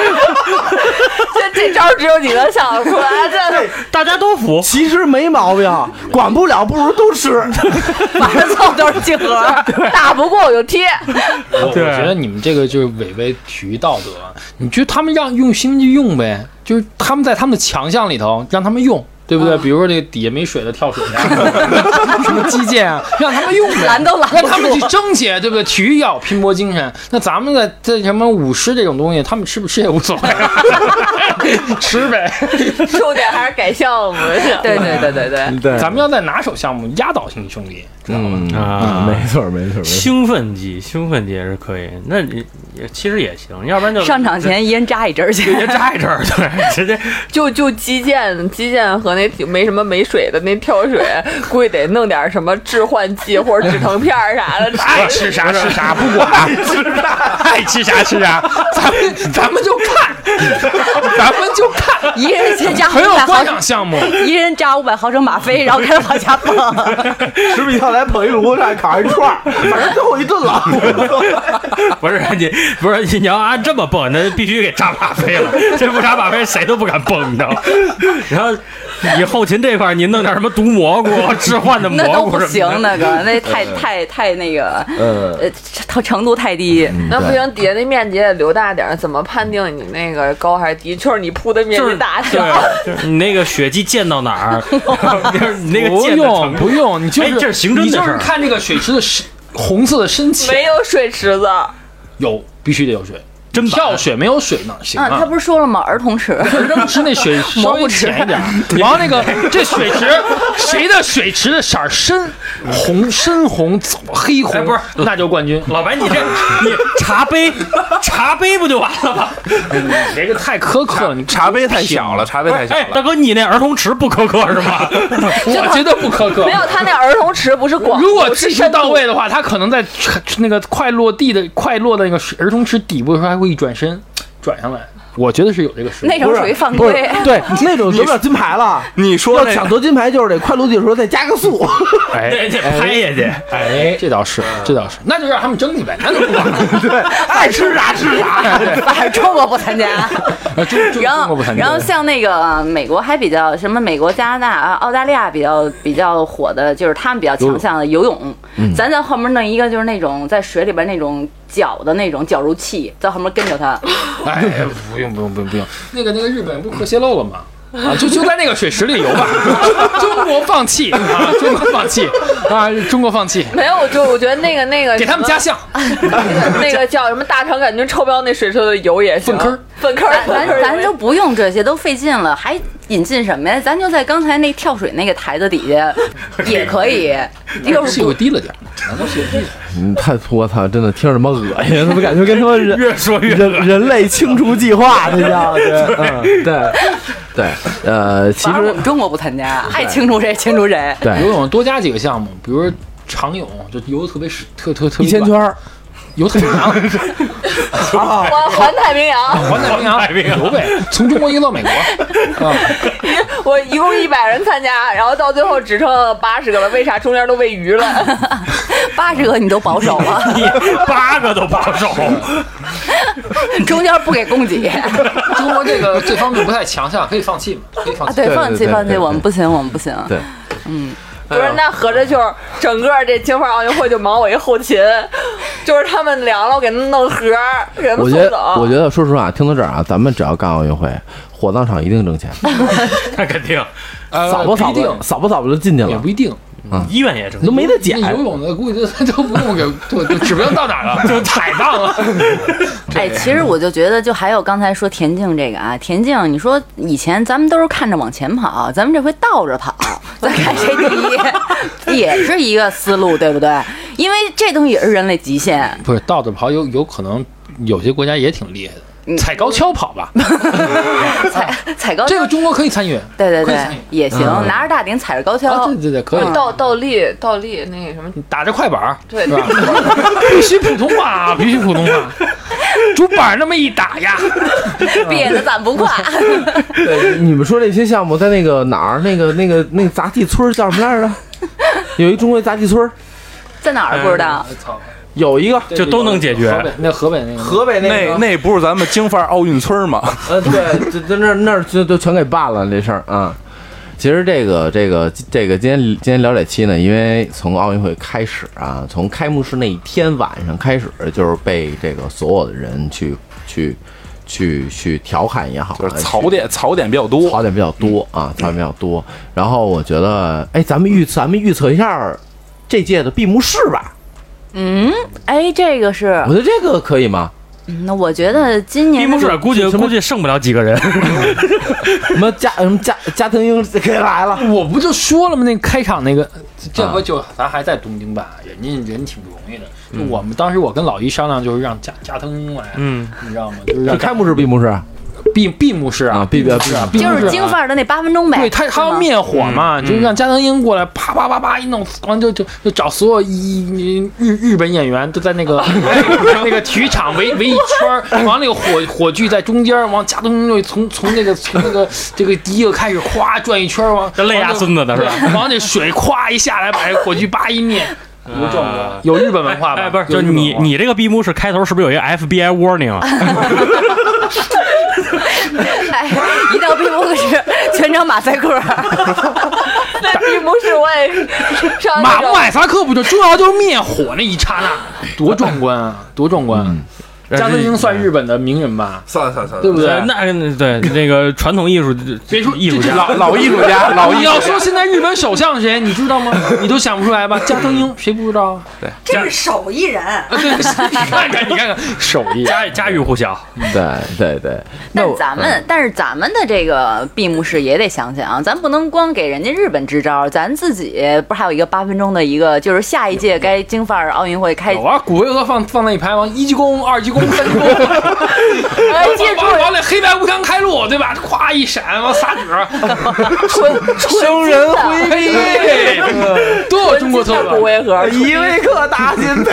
这这招只有你能想得出来，这大家都服。其实没毛病，管不了不如都吃。晚上凑都是金盒，打不过我就贴。我我觉得你们这个就是违背体育道德。你觉得他们让用兴奋剂用呗，就是他们在他们的强项里头让他们用，对不对？比如说这个底下没水的跳水呀，什么击剑啊，让他们用呗，拦都拦让他们去争取，对不对？体育要拼搏精神。那咱们在在什么舞狮这种东西，他们吃不吃也无所谓，吃呗。重点还是改项目。对对对对对，咱们要在拿手项目压倒性胜利，知道吗？嗯啊没错没错没错。兴奋剂，兴奋剂也是可以，那你也其实也行，要不然就上场前一人扎一针儿去直。接 扎一针儿，对，直接 就就击剑，击剑和那没什么没水的那跳水，估计得弄点什么致幻剂或者止疼片儿啥的。爱吃啥吃啥，不管爱吃啥吃啥，咱们咱们就看，咱们就看，一人先加五百毫升项目。一人扎五百毫升吗啡，然后开始往下蹦。十米跳台捧一炉，上烤一串儿，反正最后一顿了。不是你不是你要按这么蹦，那必须给扎马飞了，这不扎马飞谁都不敢蹦，你知道吗？然后你后勤这块儿你弄点什么毒蘑菇、置换的那蘑都不行，菇什么的，那个那太太太那个呃，呃程程度太低。那不行，底下那面积也留大点，怎么判定你那个高还是低？就是你铺的面积大小。对，就是你那个血迹溅到哪儿，就是你那个不溅的用程度不用，你就是、哎这是刑侦的你就事儿是看这个水池的深红色的深浅，没有水池子，有必须得有水，跳水没有水呢行啊，他啊？不是说了吗？儿童池。儿童池那水 稍微浅一点儿，然后那个 这水池谁的水池的色儿深红深红走黑红，哎不是那就冠军。老白，你这 你茶杯茶杯不就完了吗？你这个太苛刻了，你茶杯太小了，茶杯太小哎，大。哥，你那儿童池不苛刻是吗？我觉得不苛刻没。有他那儿童池不是广，如果技术到位的话，他可能在那个快落地的快落的那个水儿童池底部的时候，还会一转身转上来。我觉得是有这个实力。那种属于犯规。对那种得不了金牌了。你说那要想得金牌，就是得快落地的时候再加个速。哎得得拍下去。哎，这倒是，这倒是，那就让他们争去呗，那就不管了。对，爱吃啥吃啥。反正中国不参加。然后中国不参，加然后像那个呃美国还比较什么，美国、加拿大啊、澳大利亚比较比较火的，就是他们比较强项的游泳。咱在后面弄一个，就是那种在水里边那种脚的那种绞肉器，在后面跟着他。哎，不用不用不用不用，那个那个日本不是核泄漏了吗？啊，就就在那个水池里游吧。中国放弃啊，中国放弃啊，中国放弃，没有，我就我觉得那个那个给他们加项。那个叫什么大肠杆菌超标那水池的油也行，粪坑粪坑，咱咱就不用这些，都费劲了，还引进什么呀？咱就在刚才那跳水那个台子底下 也可以，又是气不会低了点儿，难道气会低了点儿？嗯，太我操，真的听着他妈恶心，怎么感觉跟他妈人 越说越人人类清除计划这叫对，嗯，对对，呃，其实我们中国不参加，爱清除谁清除谁。对。游泳多加几个项目，比如说长泳，就游的特别是特特特别一千圈，儿游太平洋，环环太平洋，环太平洋。环太平洋。游呗，从中国游到美国。啊，我 一共一百人参加，然后到最后只剩八十个了，为啥中间都喂鱼了？八十个你都保守了，你八个都保守，中间不给供给。中国这个这方面不太强项，可以放弃嘛，可以放。对，放弃放弃，我们不行，我们不行。对，不是，那合着就是整个这金花奥运会就忙我一后勤，就是他们凉了，我给他们弄盒，给他我觉得们送走。我觉得说实话，听到这儿啊，咱们只要干奥运会，火葬场一定挣钱，那肯定。呃扫吧扫不一定。吧，扫吧扫吧就进去了。也不，一定，医院也挣都没得捡。游泳的估计都 都不用给，都都指不定到哪儿了，就海荡了。哎，其实我就觉得，就还有刚才说田径这个啊，田径，你说以前咱们都是看着往前跑，咱们这回倒着跑，咱看谁第一，也是一个思路，对不对？因为这东西也是人类极限。不是倒着跑有有可能有些国家也挺厉害的，踩高跷跑吧，踩踩高跷，这个中国可以参与。对对对也行，拿着大顶踩着高啊，跷对，对对，可以。倒倒立，倒立那个什么，打着快板儿，对是吧？必须普通话啊，必须普通话。竹板那么一打呀，憋得咱不快。对，你们说这些项目在那个哪儿？那个那个那个杂技村叫什么来着？有一中国杂技村，在哪儿不知道？操，有一个就都能解决河北那河北那个河北那个那不是咱们京范儿奥运村吗？呃，对，这这那那就就都全给办了这事儿啊。其实这个这个这个今天今天聊这期呢，因为从奥运会开始啊，从开幕式那一天晚上开始，就是被这个所有的人去去去去调侃也好啊，就是槽点槽点比较多。槽点比较多啊，槽点比较多。然后我觉得，哎，咱们预咱们预测一下这届的闭幕式吧，嗯，哎，这个是我，觉得这个可以吗？嗯那我觉得今年闭幕式估计估计剩不了几个人。什么加什么加加藤鹰可以来了，我不就说了吗？那开场那个，这回就咱还在东京办，人家人挺不容易的。就我们当时我跟老一商量，就是让加加藤鹰来，嗯，你知道吗？就是是让开幕式闭幕式闭闭幕式啊闭闭幕式啊，闭幕就是京范儿的那八分钟呗。对他，他要灭火嘛，就是让加藤鹰过来，啪啪啪啪一弄，完就就就找所有一日日本演员都在那个 那个体育场围围一圈儿，完那个火火炬在中间，完加藤鹰就从从那个从那个这个第一个开始，咵转一圈儿，完这累压孙子的是吧？对完那水咵一下来，把这火炬叭一灭，多壮观！有日本文化吧？哎，不是，就是你你这个闭幕式开头是不是有一个 FBI warning 啊？哎，一到闭幕式，全场马赛克。在闭幕式我也是上马马赛克不就重要就是灭火那一刹那，多壮观啊，多壮观！加藤鹰算日本的名人吧，算了算了算了，对不对？那对那个传统艺术别说艺术家，老老艺术家，老艺你要说。现在日本首相是谁，你知道吗？你都想不出来吧？加藤鹰谁不知道啊？这是手艺人。你看看，你看看手艺，家家喻户晓。对对对，那但咱们，但是咱们的这个闭幕式也得想想，咱不能光给人家日本支招，咱自己不是还有一个八分钟的一个，就是下一届该京范儿奥运会开有啊，骨灰盒放放在一排，完一鞠躬、二鞠躬、哎，记住完完了，黑白无常开路，对吧？咵一闪，往撒纸，生人回避，多有中国特不色。违和。依维柯大金杯，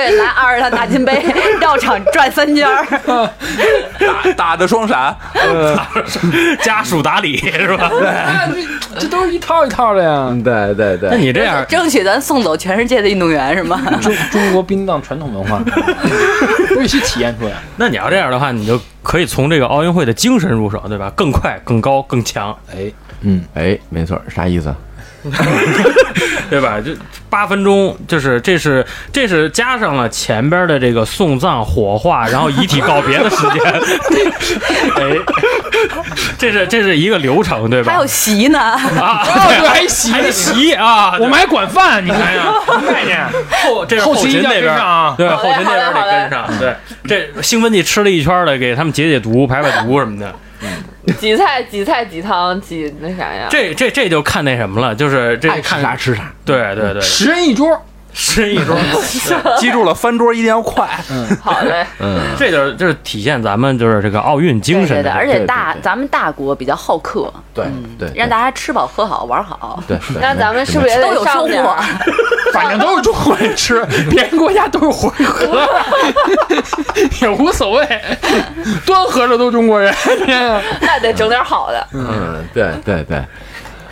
对，来二十趟大金杯，绕场转三圈儿。打打的双闪，家属打理是吧？对这这都是一套一套的呀。对对对，那你这样，争取咱送走全世界的运动员是吗？中 中国殡葬传统文化必须体验出来。那你要这样的话，你就可以从这个奥运会的精神入手，对吧？更快、更高、更强，哎，嗯哎，没错，啥意思？对吧？就八分钟，就是这是这是加上了前边的这个送葬、火化，然后遗体告别的时间。哎，这是这是一个流程，对吧？还有席呢，啊，哦，对，还席还得洗啊，我们还管饭，你看呀，什么概念？后这是后勤那边啊对，后勤那边得跟上。对，这兴奋剂吃了一圈的，给他们解解毒、排排毒什么的。几菜几菜几汤几那啥呀？这这这就看那什么了，就是这爱吃看啥吃啥。对对对，十人一桌，十人一桌，记住了，翻桌一定要快。嗯好嘞，嗯，这就是就是体现咱们就是这个奥运精神对的。而且大咱们大国比较好客，对对，让大家吃饱喝好玩好，对。那咱们是不是也有收获上点？。反正都是中国人吃，别人国家都是回合，也无所谓，端盒的都是中国人。那得整点好的。嗯，对对对。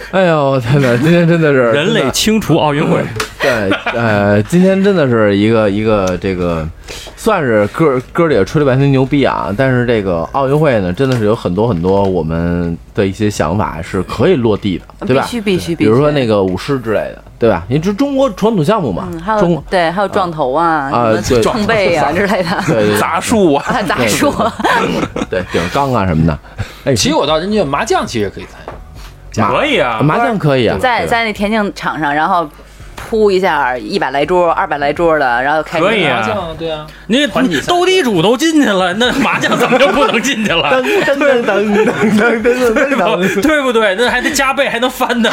哎呦，真的，今天真的是人类清除奥运会，对，呃，今天真的是一个一个这个，算是哥哥儿也吹了半天牛逼啊。但是这个奥运会呢，真的是有很多很多我们的一些想法是可以落地的，对吧？必须必须必须。比如说那个舞狮之类的，对吧？你这中国传统项目嘛，嗯，还中对，还有撞头啊，啊对什么冲背啊之类的，对对对杂树啊，砸树？对顶缸啊什么的。哎，其实我倒真觉得麻将其实也可以参与，可以啊，麻将可以啊，在在那田径场上，然后。铺一下一百来桌、二百来桌的，然后开始麻将，对啊，你斗地主都进去了，那麻将怎么就不能进去了？噔噔噔噔噔噔噔噔，对？不对？那还得加倍，还能翻呢，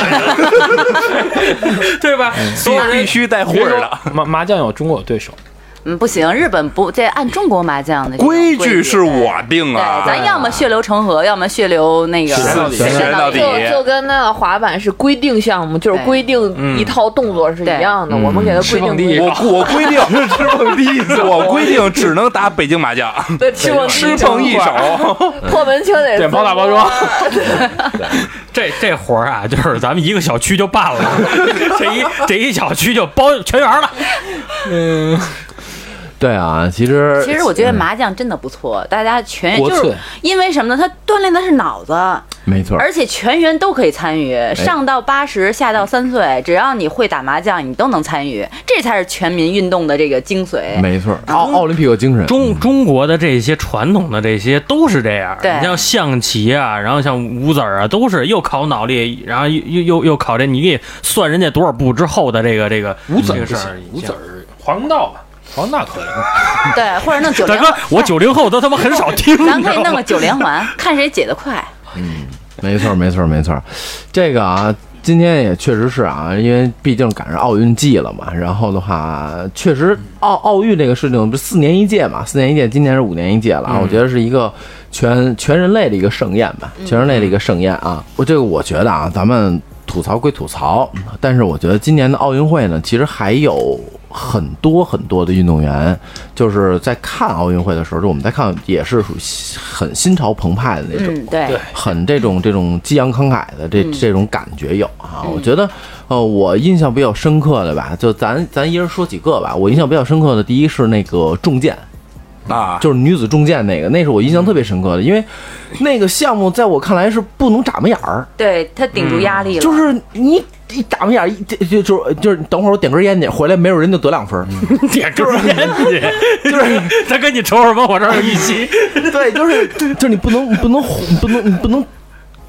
对吧？所有人必须带会儿的麻麻将有中国有对手，嗯，不行，日本不这按中国麻将的规矩是我定对，啊，咱要么血流成河，要么血流那个血到底血到底就就跟那个滑板是规定项目，就是规定一套动作是一样的。我们给他规定我我规定。吃碰第一次，我规定只能打北京麻将，对吃碰一手。破门清得 点包打包装。这这活儿啊，就是咱们一个小区就办了，这一这一小区就包全员了。嗯，对啊，其实其实我觉得麻将真的不错，大家全就是因为什么呢？它锻炼的是脑子，没错，而且全员都可以参与，上到八十，下到三岁，只要你会打麻将，你都能参与，这才是全民运动的这个精髓。没错，奥奥林匹克精神，中中国的这些传统的这些都是这样，对。你像象棋啊，然后像五子儿啊，都是又考脑力，然后又又又又考这，你给算人家多少步之后的这个这个五子儿这个事儿五子儿黄公道吧，黄公道可以。对，或者弄九连大哥，我九零后都他妈很少听，咱可以弄个九连环，看谁解得快。嗯没错，没错，没错。这个啊，今天也确实是啊，因为毕竟赶上奥运季了嘛。然后的话，确实奥奥运这个事情不是四年一届嘛，四年一届，今年是五年一届了啊。我觉得是一个全全人类的一个盛宴吧，全人类的一个盛宴啊。我这个我觉得啊，咱们吐槽归吐槽，但是我觉得今年的奥运会呢，其实还有。很多很多的运动员，就是在看奥运会的时候，就我们在看也是属于很心潮澎湃的那种，嗯，对，很这种这种激昂慷慨的这这种感觉有啊。我觉得，呃，我印象比较深刻的吧，就咱咱一人说几个吧。我印象比较深刻的，第一是那个重剑，啊，就是女子重剑那个，那是我印象特别深刻的，因为那个项目在我看来是不能眨巴眼儿，对他顶住压力了，就是你一眨巴眼儿，一就就就就是等会儿我点根烟去，回来没有人就得两分儿。点根烟去，就是 他跟你瞅什么，我这儿有一期，对，就是就是你不能你不能你不能不能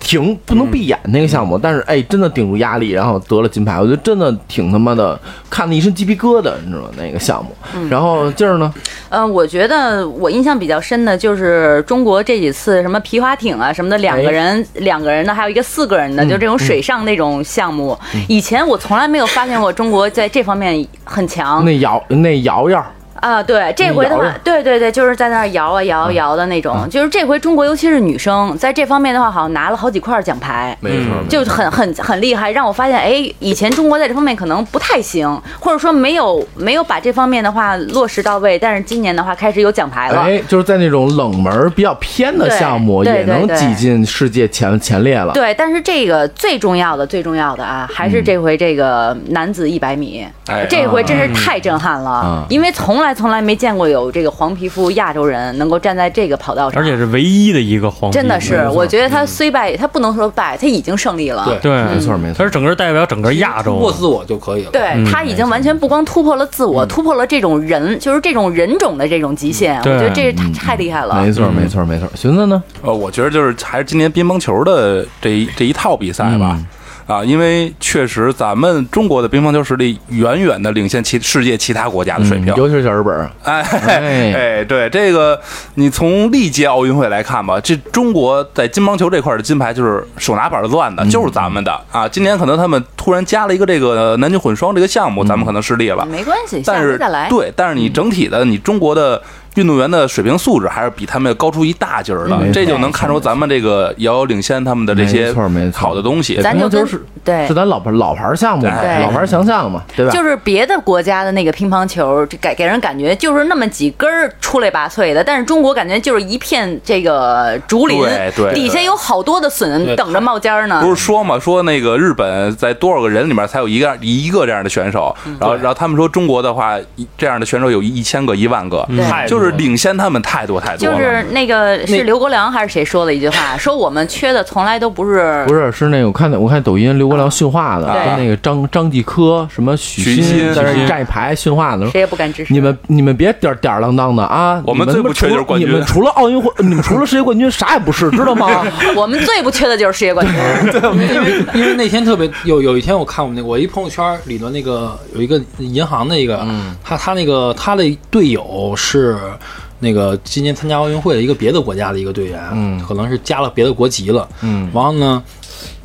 停，不能闭眼那个项目，但是哎，真的顶住压力，然后得了金牌，我觉得真的挺他妈的，看的一身鸡皮疙瘩，你知道吗？那个项目，然后劲儿呢，嗯，我觉得我印象比较深的就是中国这几次什么皮划艇啊什么的，两个人、两个人的，还有一个四个人的，就这种水上那种项目。以前我从来没有发现过中国在这方面很强。那瑶那瑶瑶啊，对，这回的话，对对对，就是在那儿摇啊摇啊摇的那种。就是这回中国，尤其是女生，在这方面的话，好像拿了好几块奖牌。没错，就很很很厉害，让我发现，哎，以前中国在这方面可能不太行，或者说没有没有把这方面的话落实到位。但是今年的话，开始有奖牌了。哎，就是在那种冷门比较偏的项目，也能挤进世界前前列了。对，但是这个最重要的、最重要的啊，还是这回这个男子一百米，哎这回真是太震撼了，嗯因为从来从来没见过有这个黄皮肤亚洲人能够站在这个跑道上，而且是唯一的一个黄皮肤，真的是，我觉得他虽败，他不能说败，他已经胜利了。对对，没错没错他是整个代表整个亚洲突破自我就可以了。对他已经完全不光突破了自我，突破了这种人，就是这种人种的这种极限。我觉得这太厉害了。没错没错没错。寻思呢？呃，我觉得就是还是今年乒乓球的这一这一套比赛吧。啊，因为确实咱们中国的乒乓球实力远远的领先其世界其他国家的水平。嗯尤其是小日本儿，哎哎哎，对这个，你从历届奥运会来看吧，这中国在乒乓球这块的金牌就是手拿板儿攥的，就是咱们的啊。今年可能他们突然加了一个这个男女混双这个项目，咱们可能失利了。没关系，下但是再来。对，但是你整体的你中国的运动员的水平素质还是比他们高出一大截儿的，嗯这就能看出咱们这个遥遥领先他们的这些没错没错。好的东西。咱就跟乒乓球是对。是咱老牌老牌项目老牌强项嘛，对吧？就是别的国家的那个乒乓球，这给给人感觉就是那么几根儿出类拔萃的，但是中国感觉就是一片这个竹林，对对底下有好多的笋等着冒尖儿呢。不是说嘛，说那个日本在多少个人里面才有一个一个这样的选手，嗯。然后然后他们说中国的话，一这样的选手有一千个、一万个，对。太多就是领先他们太多太多了。就是那个是刘国梁还是谁说的一句话，说我们缺的从来都不是不是是那个我看我看抖音刘国梁训话的，跟那个张张继科什么许许昕在那站一排训话呢，谁也不敢支持。你们你们别点儿点儿啷当的啊！我们最不缺就是冠军你们除了奥运会，你们除了世界冠军啥也不是，知道吗？我们最不缺的就是世界冠军。因为因为那天特别有有一天我看我们那个我一朋友圈里头那个有一个银行的一个，他他那个他的队友是那个今年参加奥运会的一个别的国家的一个队员，嗯可能是加了别的国籍了，嗯然后呢。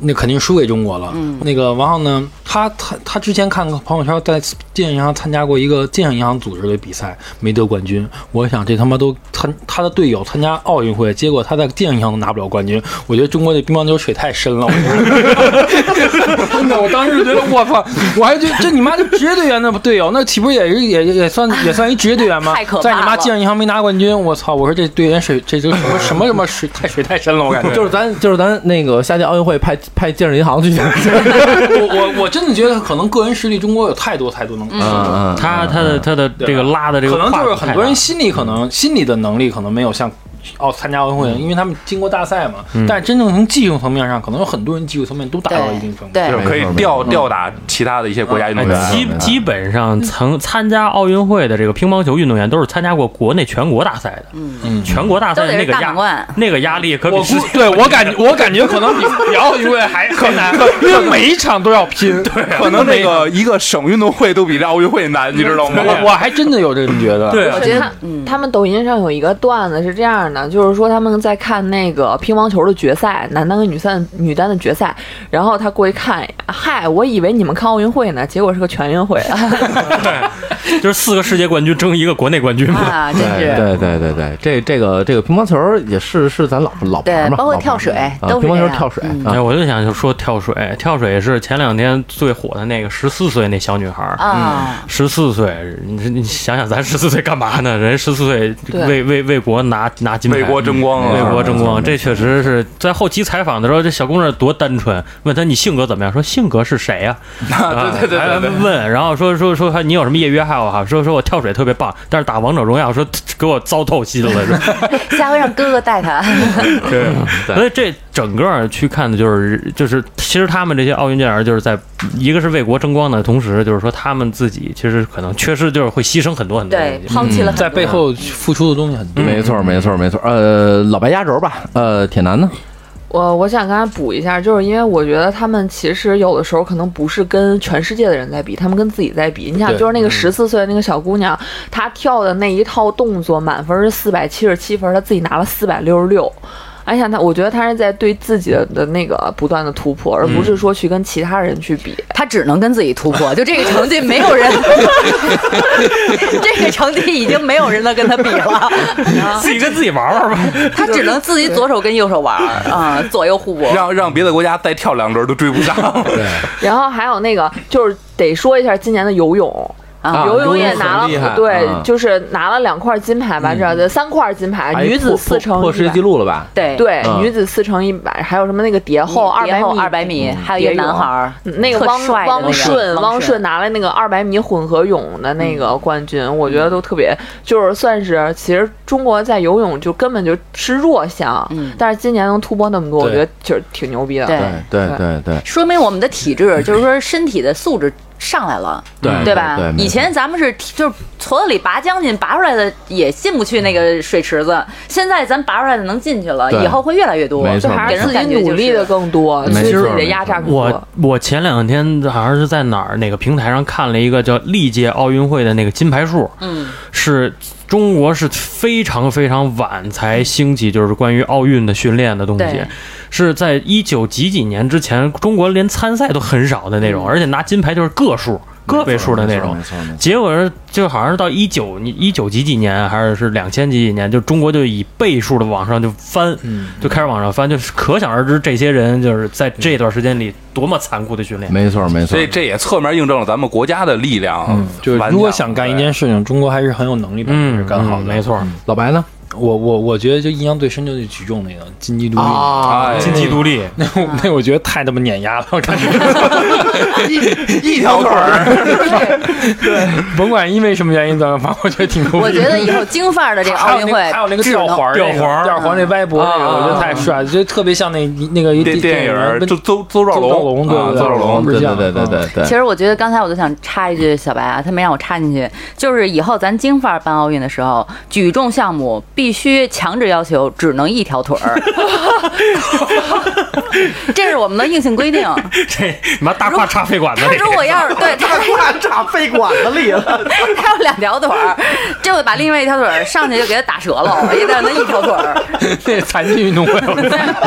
那肯定输给中国了。嗯，那个，然后呢，他他他之前看个朋友圈，在建设银行参加过一个建设银行组织的比赛，没得冠军。我想这他妈都参他的队友参加奥运会，结果他在建设银行都拿不了冠军。我觉得中国这乒乓球水太深了，我觉得 真的，我当时觉得我操，我还觉得这你妈就职业队员的队友，那岂不是也是也也也算也算一职业队员吗太可？怕在你妈建设银行没拿冠军，我操！我说这队员水这这什么什么什么水太水太深了，我感觉就是咱就是咱那个夏季奥运会派派建设银行去，我我我真的觉得可能个人实力中国有太多太多能，嗯嗯，他他的他的这个拉的这个可能就是很多人心里可能心里的能力可能没有像。奥参加奥运会，因为他们经过大赛嘛，但是真正从技术层面上，可能有很多人技术层面都达到了一定程度。对。就是可以吊吊打其他的一些国家运动员。基基本上曾参加奥运会的这个乒乓球运动员都是参加过国内全国大赛的，嗯。全国大赛那个压那个压力可比对我感觉我感觉可能比比奥运会还更难，因为每一场都要拼。对，可能这个一个省运动会都比这奥运会难，你知道吗？我我还真的有这么觉得。对啊。我觉得，他们抖音上有一个段子是这样的，就是说他们在看那个乒乓球的决赛，男单跟女单女单的决赛，然后他过去看，嗨，我以为你们看奥运会呢，结果是个全运会。对就是四个世界冠军争一个国内冠军嘛。啊，真是。对对对对，这这个这个乒乓球也是是咱老老牌嘛，对包括跳水乒乓球跳水哎，，我就想就说跳水，跳水是前两天最火的那个十四岁那小女孩儿。啊，十四岁，你你想想，咱十四岁干嘛呢？人十四岁为为为国拿拿金牌，为国争光啊！为国争光，这确实是在后期采访的时候，这小姑娘多单纯。问她你性格怎么样？说性格是谁 呀、啊？对对对对对还问，然后说说说你有什么业余爱好哈？说说我跳水特别棒，但是打王者荣耀说给我糟透心了。是下回 让哥哥带他。对，所以这整个去看的就是就是，其实他们这些奥运健儿就是在一个是为国争光的同时，就是说他们自己其实可能缺失就是会牺牲很多很多对。抛弃了在背后付出的东西很多。没错没错没错。呃，老白压轴吧，呃，铁男呢？我我想刚才补一下，就是因为我觉得他们其实有的时候可能不是跟全世界的人在比，他们跟自己在比。你想，就是那个十四岁的那个小姑娘，她跳的那一套动作，满分是四百七十七分，她自己拿了四百六十六。而且他，我觉得他是在对自己的的那个不断的突破，而不是说去跟其他人去比。他只能跟自己突破，就这个成绩没有人，这个成绩已经没有人能跟他比了。自己跟自己玩玩吧。他只能自己左手跟右手玩儿啊，左右互搏。让让别的国家再跳两轮都追不上。然后还有那个，就是得说一下今年的游泳。啊游泳也拿了，对啊，就是拿了两块金牌吧，这三块金牌，哎女子四乘破破世界一百纪录了吧？对对，嗯女子四乘一百，还有什么那个蝶后二百米，二百米，还有一个男孩儿，那个汪汪顺，汪汪顺拿了那个二百米混合泳的那个冠军，我觉得都特别，就是算是其实中国在游泳就根本就是弱项，嗯但是今年能突破那么多，我觉得就是挺牛逼的。对对对对对。说明我们的体质，就是说身体的素质上来了，对对吧？以前咱们是就是矬子里拔将军，拔出来的也进不去那个水池子，现在咱拔出来的能进去了，以后会越来越多，没错就还给是自己人感觉就是努力的更多，没错对自己的压榨更多我。我前两天好像是在哪儿哪个平台上看了一个叫历届奥运会的那个金牌数，嗯，是中国是非常非常晚才兴起，就是关于奥运的训练的东西，是在一九几几年之前，中国连参赛都很少的那种，而且拿金牌就是个数。个位数的那种。结果是就好像是到一九一九几几年，还是是两千几几年，就中国就以倍数的往上就翻，就开始往上翻，就是可想而知这些人就是在这段时间里多么残酷的训练。没错没错所以，这也侧面印证了咱们国家的力量。就是如果想干一件事情，中国还是很有能力把这事嗯，干好的。嗯没错，老白呢？我我我觉得就印象最深就是举重那个金鸡独立，啊金鸡独立，那我那我觉得太他妈碾压了，我感觉。一一条腿儿，对。甭管因为什么原因怎么，反正我觉得挺牛逼。我觉得以后京范儿的这个奥运会还有那个吊环儿，吊环吊环那歪脖那个，啊我觉得太帅了，就特别像那那个电电影儿跟周周周兆龙对邹兆龙对对对对对。其实我觉得刚才我就想插一句，小白啊，他没让我插进去，就是以后咱京范儿办奥运的时候，举重项目必须强制要求只能一条腿儿，这是我们的硬性规定。这你妈大胯插肺管子里，他如果要是 对他插肺管子里了。他有两条腿儿，就会把另外一条腿儿上去就给他打折了，也得让他一条腿儿。那残疾运动会，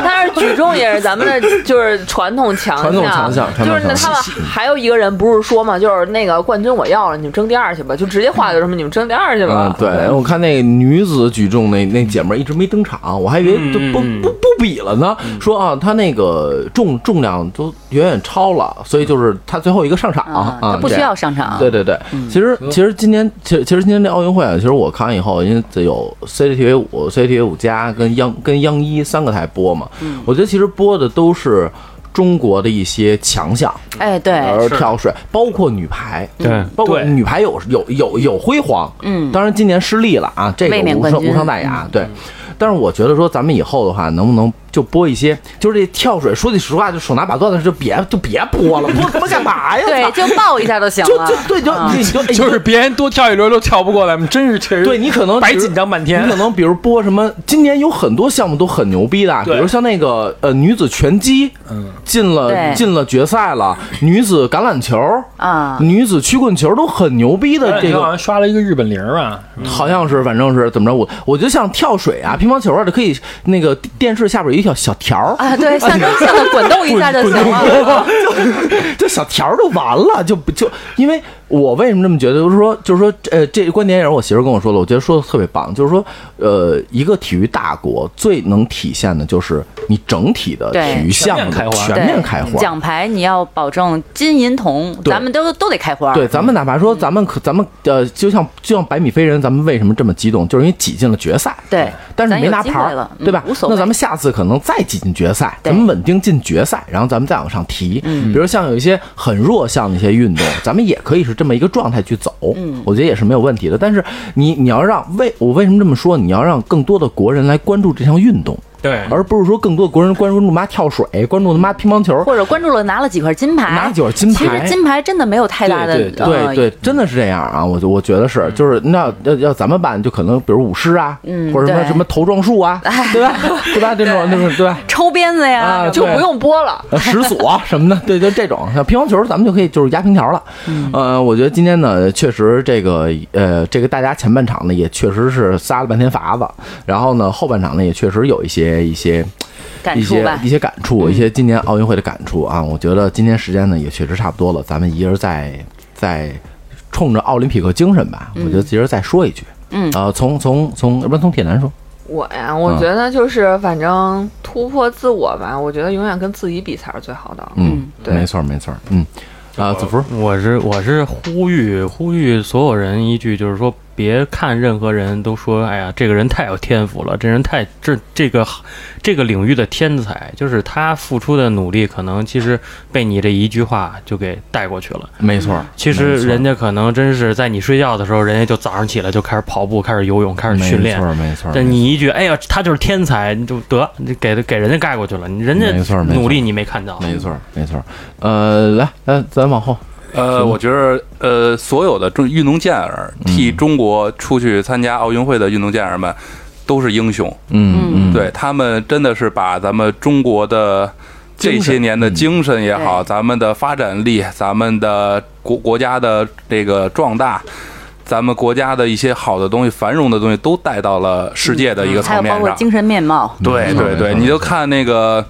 但是举重也是咱们的就是传统强项传统强项就是那他们还有一个人不是说嘛，就是那个冠军我要了，你们争第二去吧，就直接话就什么你们争第二去吧嗯，。对，我看那个女子举重那那姐们儿一直没登场，我还以为就不不不比了呢。说啊，她那个重重量都远远超了，所以就是她最后一个上场他不需要上场。对对对，其实其实今年其实其实今年这奥运会啊，其实我看完以后，因为这有 CCTV 五、CCTV 五加跟央跟央一三个台播嘛，我觉得其实播的都是中国的一些强项，哎，对，而跳水，包括女排，对。包括女排有有有有辉煌，嗯。当然今年失利了啊，这个无伤无伤大雅，对。但是我觉得说咱们以后的话，能不能就播一些，就是这跳水，说句实话，就手拿把攥的就别就别播了，播他妈干嘛呀？对，就抱一下就行了。就就对，就啊你就就是别人多跳一轮都跳不过咱们，真是确实对你可能白紧张半天你可能比如播什么，今年有很多项目都很牛逼的，比如像那个呃女子拳击，嗯，进了进了决赛了，女子橄榄球啊女子曲棍球都很牛逼的这个。好像刷了一个日本铃儿吧，好像是，反正是怎么着？我我觉得像跳水啊、乒乓球啊，这可以那个电视下边一条小条儿，啊，对，象征性的滚动一下就行了。就小条儿就完了，就不就因为我为什么这么觉得？就是说，就是说，呃，这个观点也是我媳妇儿跟我说的，我觉得说的特别棒。就是说，呃，一个体育大国最能体现的就是你整体的体育项目全面开花全面开花。奖牌你要保证金银铜，咱们都都得开花。对，咱们哪怕说咱们可咱们呃，就像就像百米飞人，咱们为什么这么激动？就是因为挤进了决赛。对但是没拿牌对吧？无所谓那咱们下次可能再挤进决赛，咱们稳定进决赛，然后咱们再往上提。嗯比如像有一些很弱项的一些运动，咱们也可以是这么一个状态去走。嗯我觉得也是没有问题的。但是你你要让为我为什么这么说？你要让更多的国人来关注这项运动，对，而不是说更多国人关注他妈跳水，关注他妈乒乓球。或者关注了拿了几块金牌，拿几块金牌其实金牌真的没有太大的对对呃对对，真的是这样啊！我就我觉得是，就是那要要咱们办，就可能比如舞狮啊，嗯或者什么什么头撞树啊，对吧？对吧？这种那种对吧？抽鞭子呀啊，就不用播了。呃石锁 什么的，对，就这种。像乒乓球，咱们就可以就是压平条了。呃，我觉得今天呢，确实这个呃，这个大家前半场呢也确实是撒了半天法子，然后呢后半场呢也确实有一些些一些一感触吧些一。些感触，一些今年奥运会的感触啊。我觉得今天时间呢也确实差不多了，咱们一人再再冲着奥林匹克精神吧，我觉得一人再说一句。嗯呃，从从从，要不然从铁男说，我呀，我觉得就是反正突破自我吧，我觉得永远跟自己比才是最好的。嗯，对没错没错，嗯，啊，子福，我是我是呼吁呼吁所有人一句，就是说别看任何人都说，哎呀，这个人太有天赋了，这人太这这个这个领域的天才，就是他付出的努力，可能其实被你这一句话就给带过去了。没错，其实人家可能真是在你睡觉的时候，人家就早上起来就开始跑步，开始游泳，开始训练。没。错没错，但你一句，哎呀，他就是天才，你就得你给给人家盖过去了，人家没错。努力你没看到，没错没错，呃，来来，咱往后，呃，我觉得呃，所有的中运动健儿替中国出去参加奥运会的运动健儿们都是英雄，嗯嗯，对他们真的是把咱们中国的这些年的精神也好，咱们的发展力，咱们的国国家的这个壮大。咱们国家的一些好的东西、繁荣的东西，都带到了世界的一个层面上。包括精神面貌，对对对，你就看那个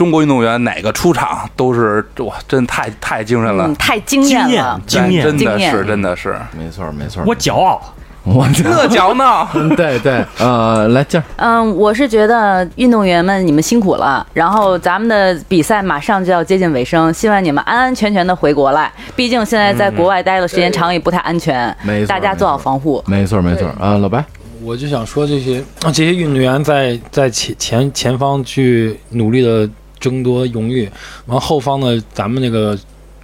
中国运动员哪个出场都是哇，真太太精神了。嗯，，太惊艳了。惊艳真的是真的是，没错没错，我骄傲。我这脚 呢？对对，呃，来劲儿，嗯，我是觉得运动员们你们辛苦了，然后咱们的比赛马上就要接近尾声，希望你们安安全全的回国来。毕竟现在在国外待的时间长也不太安全，没错大家做好防护。没错没错，啊，老白，我就想说，这些这些运动员在在前前前方去努力的争夺荣誉，完后方呢，咱们那个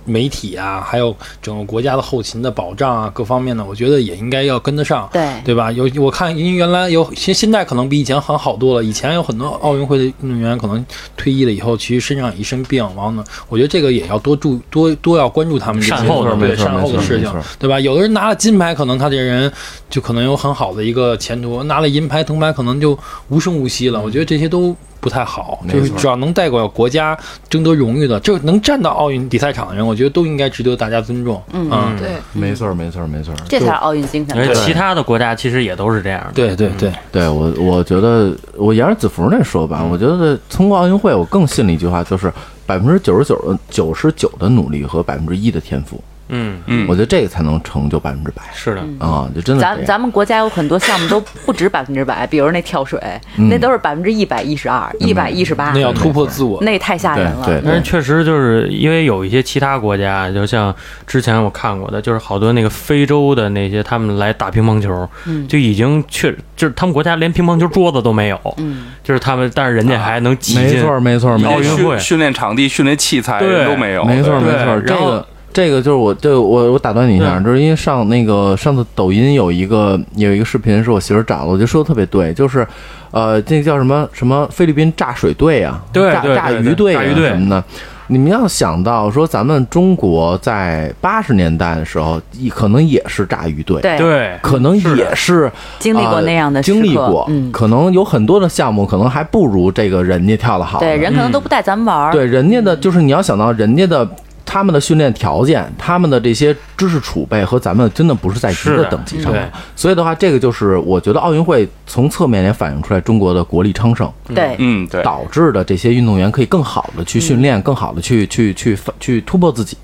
媒体啊，还有整个国家的后勤的保障啊，各方面呢，我觉得也应该要跟得上。对，对吧？有我看，因为原来有现现在可能比以前很好多了。以前有很多奥运会的运动员可能退役了以后，其实身上有一身病，完了呢，我觉得这个也要多注多多要关注他们这些善后的对没错善后的事情，对吧？有的人拿了金牌，可能他这人就可能有很好的一个前途；拿了银牌、铜牌，可能就无声无息了。我觉得这些都不太好。就是只要能代表国家争得荣誉的，就能站到奥运比赛场上，我觉得都应该值得大家尊重。嗯嗯，对，没错没错没错，这才是奥运精神。其他的国家其实也都是这样的。对对对，对我，我觉得我沿着子福那说吧，我觉得通过奥运会，我更信了一句话，就是百分之九十九的九十九的努力和百分之一的天赋，嗯，嗯我觉得这个才能成就百分之百是的，啊！就真的咱咱们国家有很多项目都不止百分之百，比如那跳水，嗯那都是百分之一百一十二、一百一十八那，要突破自我。那也太吓人了。对对但是确实就是因为有一些其他国家，就像之前我看过的，就是好多那个非洲的那些他们来打乒乓球，嗯就已经确就是他们国家连乒乓球桌子都没有，嗯，就是他们，但是人家还能挤进。没错没错没错奥运会训训练场地、训练器材对都没有，没错没错，这然后个这个就是我对我我打断你一下，嗯就是因为上那个上次抖音有一个有一个视频是我媳妇儿找的，我觉得说的特别对，就是呃这个叫什么什么菲律宾炸水队啊，炸炸对对对鱼队啊炸鱼队什么的。你们要想到说，咱们中国在八十年代的时候，可能也是炸鱼队，对，可能也是经历过那样的经历过，嗯，可能有很多的项目，可能还不如这个人家跳的好呢。对，人可能都不带咱们玩儿。对人家的，就是你要想到人家的。他们的训练条件，他们的这些知识储备和咱们真的不是在一个等级上的对，所以的话，这个就是我觉得奥运会从侧面也反映出来中国的国力昌盛，对，嗯，对，导致的这些运动员可以更好的去训练，更好的去去去去突破自己。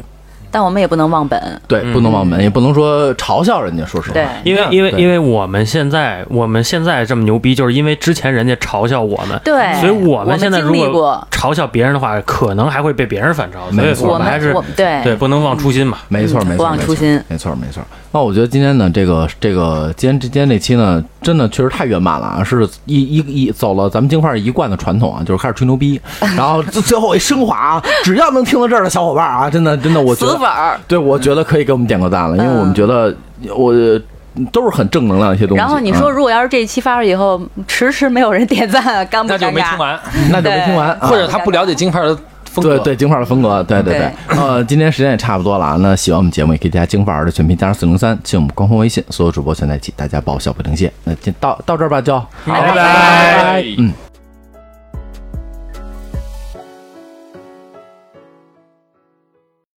但我们也不能忘本。对，不能忘本，也不能说嘲笑人家。说实话，对，因为因为因为我们现在我们现在这么牛逼，就是因为之前人家嘲笑我们，对，所以我们现在如果，嘲笑别人的话，可能还会被别人反嘲，所以没错我们还是我对对不能忘初心嘛。没错，没错，不忘没错初心没错，没错。那我觉得今天呢，这个这个今天今天这期呢，真的确实太圆满了啊！是一一一走了咱们京范儿一贯的传统啊，就是开始吹牛逼，然后最最后一升华啊，只要能听到这儿的小伙伴啊，真的真的，我觉得死粉儿。对，我觉得可以给我们点个赞了，因为我们觉得我都是很正能量的一些东西。然后你说，嗯如果要是这一期发出以后，迟迟没有人点赞，尴不那就？没听完，那就没听完，啊或者他不了解金牌的风格。对对，京范儿的风格，对对对。呃，今天时间也差不多了啊，那喜欢我们节目也可以加京范儿的全拼加上四零三，进我们官方微信，所有主播全在一起，大家报销不停歇。那今到到这儿吧，就拜拜拜，嗯。